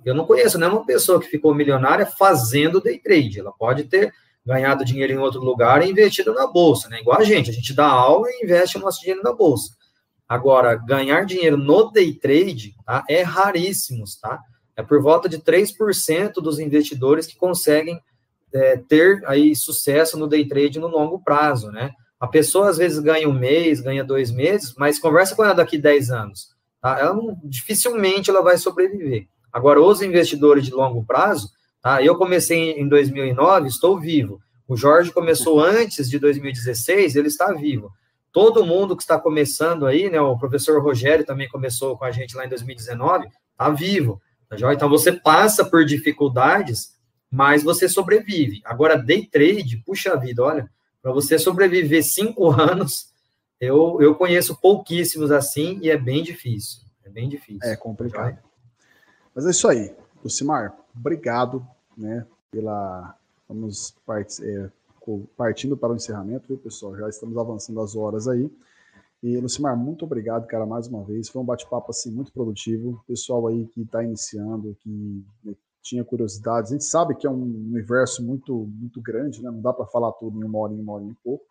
Eu não conheço nenhuma pessoa que ficou milionária fazendo day trade. Ela pode ter ganhado dinheiro em outro lugar e investido na bolsa, né? Igual a gente, a gente dá aula e investe o nosso dinheiro na bolsa. Agora, ganhar dinheiro no day trade tá, é raríssimo, tá? É por volta de 3% dos investidores que conseguem é, ter aí sucesso no day trade no longo prazo, né? A pessoa às vezes ganha um mês, ganha dois meses, mas conversa com ela daqui 10 anos. Tá? Ela não, dificilmente ela vai sobreviver. Agora, os investidores de longo prazo, tá? eu comecei em 2009, estou vivo. O Jorge começou antes de 2016, ele está vivo. Todo mundo que está começando aí, né? O professor Rogério também começou com a gente lá em 2019, está vivo. Tá então você passa por dificuldades, mas você sobrevive. Agora, day trade, puxa vida, olha, para você sobreviver cinco anos, eu, eu conheço pouquíssimos assim e é bem difícil. É bem difícil. É complicado. Mas é isso aí. Lucimar, obrigado né, pela. Vamos part... é, partindo para o encerramento, viu, pessoal? Já estamos avançando as horas aí. E, Lucimar, muito obrigado, cara, mais uma vez. Foi um bate-papo assim, muito produtivo. Pessoal aí que está iniciando, que né, tinha curiosidades. A gente sabe que é um universo muito, muito grande, né? Não dá para falar tudo em uma hora, em uma hora e pouco.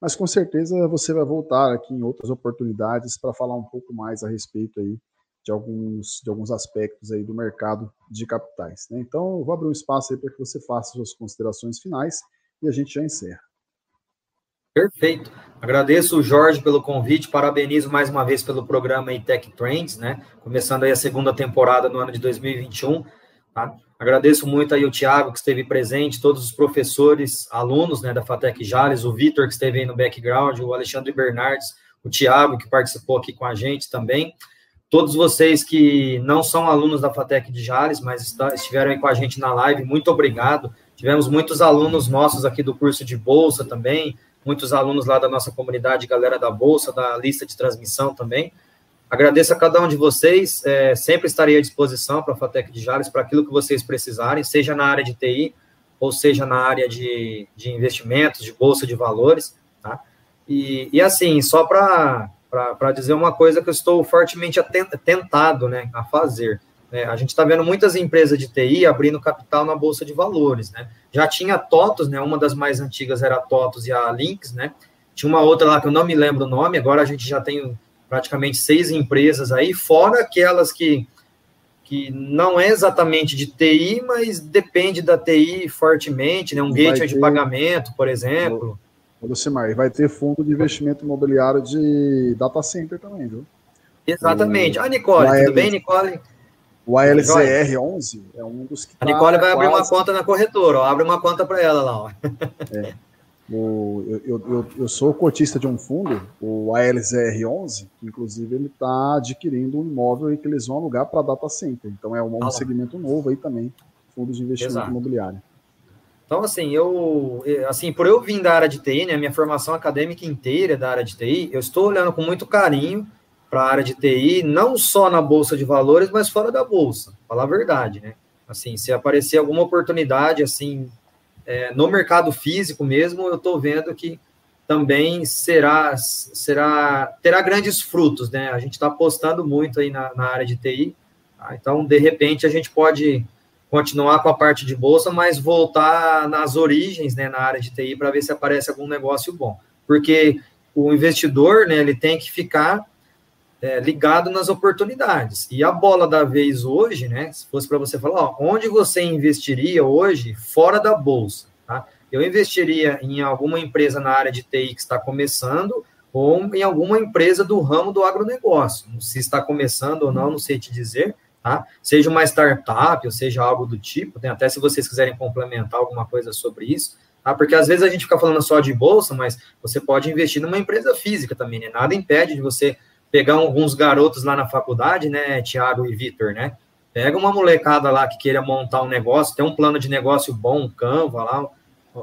Mas com certeza você vai voltar aqui em outras oportunidades para falar um pouco mais a respeito aí de alguns, de alguns aspectos aí do mercado de capitais. Né? Então, eu vou abrir um espaço aí para que você faça suas considerações finais e a gente já encerra. Perfeito. Agradeço o Jorge pelo convite, parabenizo mais uma vez pelo programa Tech Trends, né? Começando aí a segunda temporada no ano de 2021. Tá? Agradeço muito aí o Tiago, que esteve presente, todos os professores, alunos né, da FATEC Jales, o Vitor, que esteve aí no background, o Alexandre Bernardes, o Tiago, que participou aqui com a gente também. Todos vocês que não são alunos da FATEC de Jales, mas estiveram aí com a gente na live, muito obrigado. Tivemos muitos alunos nossos aqui do curso de Bolsa também, muitos alunos lá da nossa comunidade, galera da Bolsa, da lista de transmissão também. Agradeço a cada um de vocês, é, sempre estarei à disposição para a FATEC de Jales, para aquilo que vocês precisarem, seja na área de TI, ou seja na área de, de investimentos, de bolsa de valores, tá? E, e assim, só para dizer uma coisa que eu estou fortemente tentado né, a fazer. Né? A gente está vendo muitas empresas de TI abrindo capital na Bolsa de Valores, né? Já tinha a TOTOS, né? Uma das mais antigas era a TOTOS e a Lynx, né? Tinha uma outra lá que eu não me lembro o nome, agora a gente já tem praticamente seis empresas aí, fora aquelas que, que não é exatamente de TI, mas depende da TI fortemente, né? Um gateway de pagamento, por exemplo. Lucimar, e vai ter fundo de investimento imobiliário de data center também, viu? Exatamente. O, ah, Nicole, tudo bem, Nicole? O ALZR11 é um dos que. A Nicole tá vai quase... abrir uma conta na corretora, ó. abre uma conta para ela lá. Ó. É. O, eu, eu, eu, sou cotista de um fundo, o ALZR11, que inclusive ele está adquirindo um imóvel que eles vão alugar para data center. Então é um, um segmento novo aí também, fundos de investimento Exato. imobiliário. Então, assim, eu, assim, por eu vir da área de TI, né, minha formação acadêmica inteira é da área de TI, eu estou olhando com muito carinho para a área de TI, não só na bolsa de valores, mas fora da bolsa. Falar a verdade, né? Assim, se aparecer alguma oportunidade, assim, é, no mercado físico mesmo, eu estou vendo que também será, será, terá grandes frutos, né? A gente está apostando muito aí na, na área de TI, tá? então, de repente, a gente pode continuar com a parte de bolsa, mas voltar nas origens, né, na área de TI, para ver se aparece algum negócio bom. Porque o investidor, né, ele tem que ficar é, ligado nas oportunidades. E a bola da vez hoje, né? Se fosse para você falar, ó, onde você investiria hoje fora da bolsa, tá? Eu investiria em alguma empresa na área de TI que está começando ou em alguma empresa do ramo do agronegócio. Se está começando ou não, não sei te dizer, tá? Seja uma startup ou seja algo do tipo, né? até se vocês quiserem complementar alguma coisa sobre isso, tá? Porque às vezes a gente fica falando só de bolsa, mas você pode investir numa empresa física também, né? Nada impede de você pegar alguns garotos lá na faculdade, né, Tiago e Vitor, né? Pega uma molecada lá que queira montar um negócio, tem um plano de negócio bom, um Canva lá,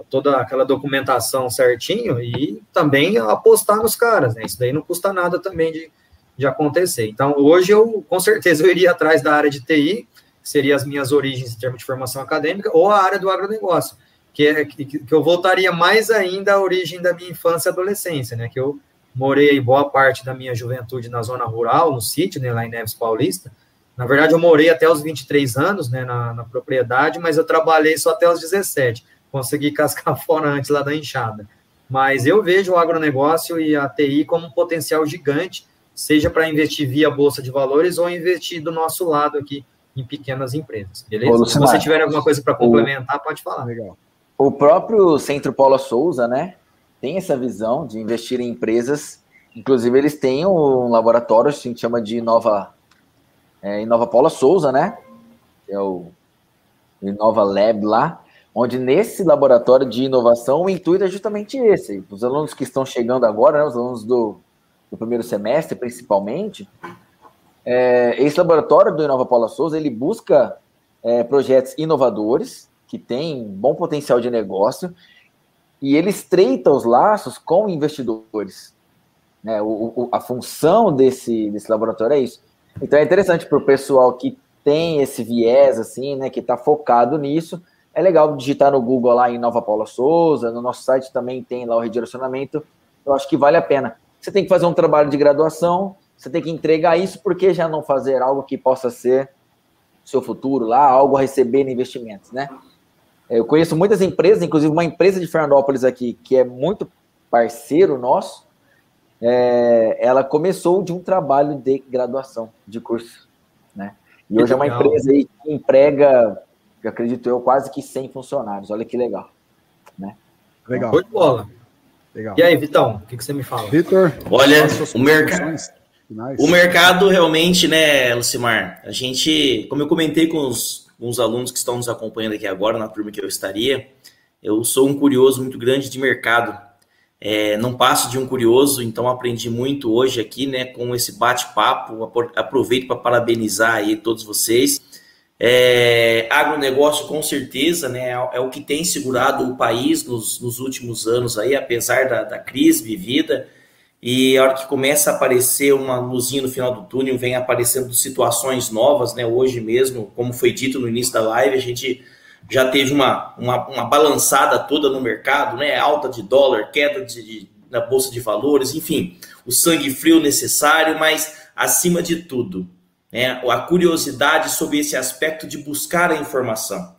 toda aquela documentação certinho e também apostar nos caras, né? Isso daí não custa nada também de, de acontecer. Então, hoje eu, com certeza, eu iria atrás da área de TI, que seria as minhas origens em termos de formação acadêmica, ou a área do agronegócio, que, é, que, que eu voltaria mais ainda à origem da minha infância e adolescência, né? Que eu morei boa parte da minha juventude na zona rural, no sítio, né, lá em Neves Paulista. Na verdade, eu morei até os 23 anos, né, na, na propriedade, mas eu trabalhei só até os 17. Consegui cascar fora antes lá da enxada. Mas eu vejo o agronegócio e a TI como um potencial gigante, seja para investir via Bolsa de Valores ou investir do nosso lado aqui em pequenas empresas, beleza? Se você tiver alguma coisa para complementar, o, pode falar. Legal. O próprio Centro Paula Souza, né, tem essa visão de investir em empresas. Inclusive, eles têm um laboratório, a gente chama de Inova, é, Inova Paula Souza, né? É o Inova Lab lá, onde nesse laboratório de inovação o intuito é justamente esse. Os alunos que estão chegando agora, né, os alunos do, do primeiro semestre, principalmente, é, esse laboratório do Inova Paula Souza, ele busca é, projetos inovadores, que têm bom potencial de negócio, e ele estreita os laços com investidores. Né? O, o, a função desse, desse laboratório é isso. Então é interessante para o pessoal que tem esse viés, assim, né, que está focado nisso. É legal digitar no Google lá em Nova Paula Souza, no nosso site também tem lá o redirecionamento. Eu acho que vale a pena. Você tem que fazer um trabalho de graduação, você tem que entregar isso, porque já não fazer algo que possa ser seu futuro lá, algo a receber em investimentos, né? É, eu conheço muitas empresas, inclusive uma empresa de Fernandópolis aqui, que é muito parceiro nosso, é, ela começou de um trabalho de graduação, de curso, né? E hoje é uma empresa aí que emprega, acredito eu, quase que 100 funcionários. Olha que legal, né? Legal. Foi de bola. Legal. E aí, Vitão, o que, que você me fala? Vitor, olha, o mercado... O mercado realmente, né, Lucimar? A gente, como eu comentei com os, os alunos que estão nos acompanhando aqui agora, na turma que eu estaria, eu sou um curioso muito grande de mercado. É, não passo de um curioso, então aprendi muito hoje aqui, né, com esse bate-papo. Aproveito para parabenizar aí todos vocês. É, agronegócio, com certeza, né, é, é o que tem segurado o país nos, nos últimos anos aí, apesar da, da crise vivida. E a hora que começa a aparecer uma luzinha no final do túnel, vem aparecendo situações novas, né? Hoje mesmo, como foi dito no início da live, a gente já teve uma, uma, uma balançada toda no mercado, né? Alta de dólar, queda de, de, bolsa de valores, enfim, o sangue frio necessário, mas acima de tudo, né? A curiosidade sobre esse aspecto de buscar a informação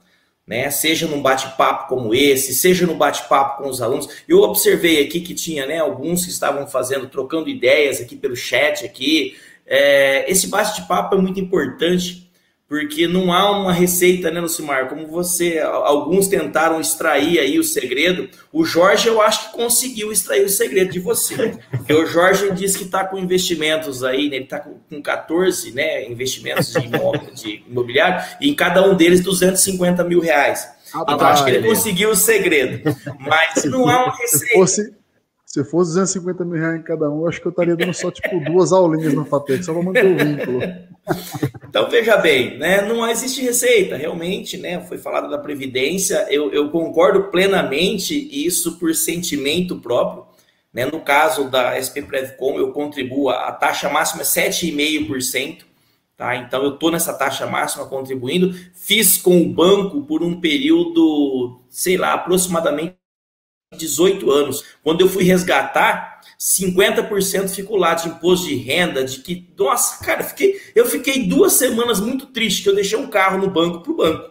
né? Seja num bate-papo como esse, seja no bate-papo com os alunos. Eu observei aqui que tinha, né, alguns que estavam fazendo, trocando ideias aqui pelo chat aqui. É, esse bate-papo é muito importante porque não há uma receita, né, Lucimar? Como você, alguns tentaram extrair aí o segredo. O Jorge, eu acho que conseguiu extrair o segredo de você. Porque o Jorge disse que está com investimentos aí, né, ele está com 14 né, investimentos de, imóvel, de imobiliário, e em cada um deles 250 mil reais. Ah, então, acho que ele conseguiu o segredo. Mas não há uma receita. Se fosse, se fosse 250 mil reais em cada um, eu acho que eu estaria dando só tipo duas aulinhas na FATEC, só para manter o vínculo. Então, veja bem, né, não existe receita, realmente, né, foi falado da Previdência, eu, eu concordo plenamente, isso por sentimento próprio, né, no caso da SP Prevcom, eu contribuo, a taxa máxima é 7,5%, tá, então eu estou nessa taxa máxima contribuindo, fiz com o banco por um período, sei lá, aproximadamente 18 anos, quando eu fui resgatar, 50% ficou lá de imposto de renda, de que, nossa, cara, fiquei, eu fiquei duas semanas muito triste, que eu deixei um carro no banco para o banco.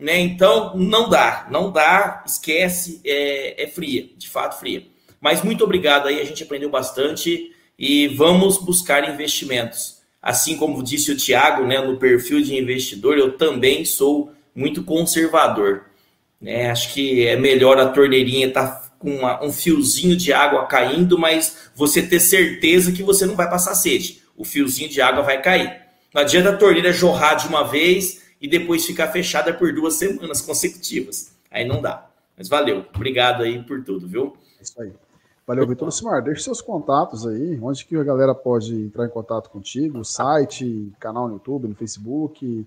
Né? Então, não dá, não dá, esquece, é, é fria, de fato fria. Mas muito obrigado aí, a gente aprendeu bastante e vamos buscar investimentos. Assim como disse o Tiago, né, no perfil de investidor, eu também sou muito conservador. Né? Acho que é melhor a torneirinha estar tá com uma, um fiozinho de água caindo, mas você ter certeza que você não vai passar sede. O fiozinho de água vai cair. Não adianta a torneira jorrar de uma vez e depois ficar fechada por duas semanas consecutivas. Aí não dá. Mas valeu. Obrigado aí por tudo, viu? É isso aí. Valeu, Vitor Simar. Deixe seus contatos aí, onde que a galera pode entrar em contato contigo, site, canal no YouTube, no Facebook,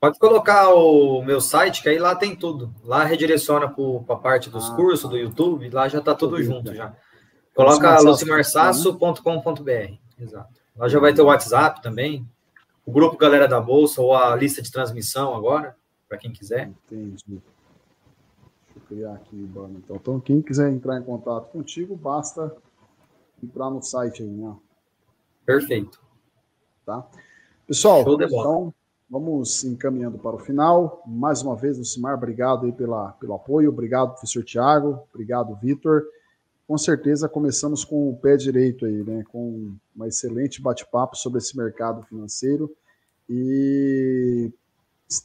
Pode colocar o meu site, que aí lá tem tudo. Lá redireciona para a parte dos ah, cursos do YouTube, lá já está tudo junto já. Coloca lucimarsasso.com.br. Exato. Lá já vai ter o WhatsApp também, o grupo Galera da Bolsa ou a lista de transmissão agora, para quem quiser. Entendi. Deixa eu criar aqui o banner. Então. então, quem quiser entrar em contato contigo, basta entrar no site aí, né? Perfeito. Tá? Pessoal, então, Vamos encaminhando para o final. Mais uma vez, Lucimar, obrigado aí pela, pelo apoio. Obrigado, professor Tiago. Obrigado, Vitor. Com certeza começamos com o pé direito aí, né? Com um excelente bate-papo sobre esse mercado financeiro. E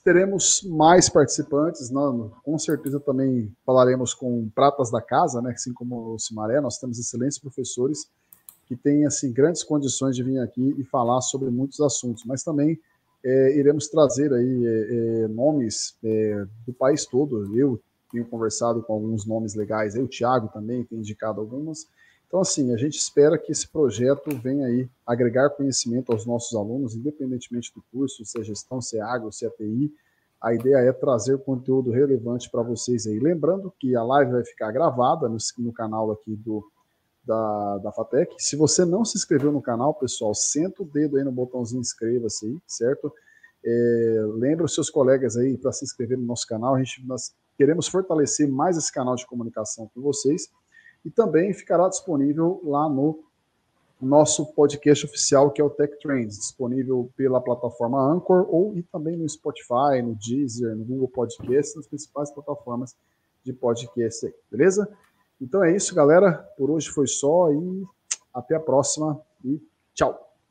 teremos mais participantes, não, com certeza também falaremos com pratas da casa, né? Assim como o Cimaré, nós temos excelentes professores que têm assim grandes condições de vir aqui e falar sobre muitos assuntos, mas também é, iremos trazer aí é, é nomes é, do país todo. Eu tenho conversado com alguns nomes legais, eu, o Thiago também tem indicado algumas. Então, assim, a gente espera que esse projeto venha aí agregar conhecimento aos nossos alunos, independentemente do curso, se é gestão, se é agro, se é TI. A ideia é trazer conteúdo relevante para vocês aí. Lembrando que a live vai ficar gravada no, no canal aqui do, da, da FATEC. Se você não se inscreveu no canal, pessoal, senta o dedo aí no botãozinho inscreva-se aí, certo? É, lembra os seus colegas aí para se inscrever no nosso canal. A gente, nós queremos fortalecer mais esse canal de comunicação com vocês. E também ficará disponível lá no nosso podcast oficial, que é o Tech Trends, disponível pela plataforma Anchor ou e também no Spotify, no Deezer, no Google Podcast, nas principais plataformas de podcast aí, beleza? Então é isso, galera. Por hoje foi só e até a próxima e tchau.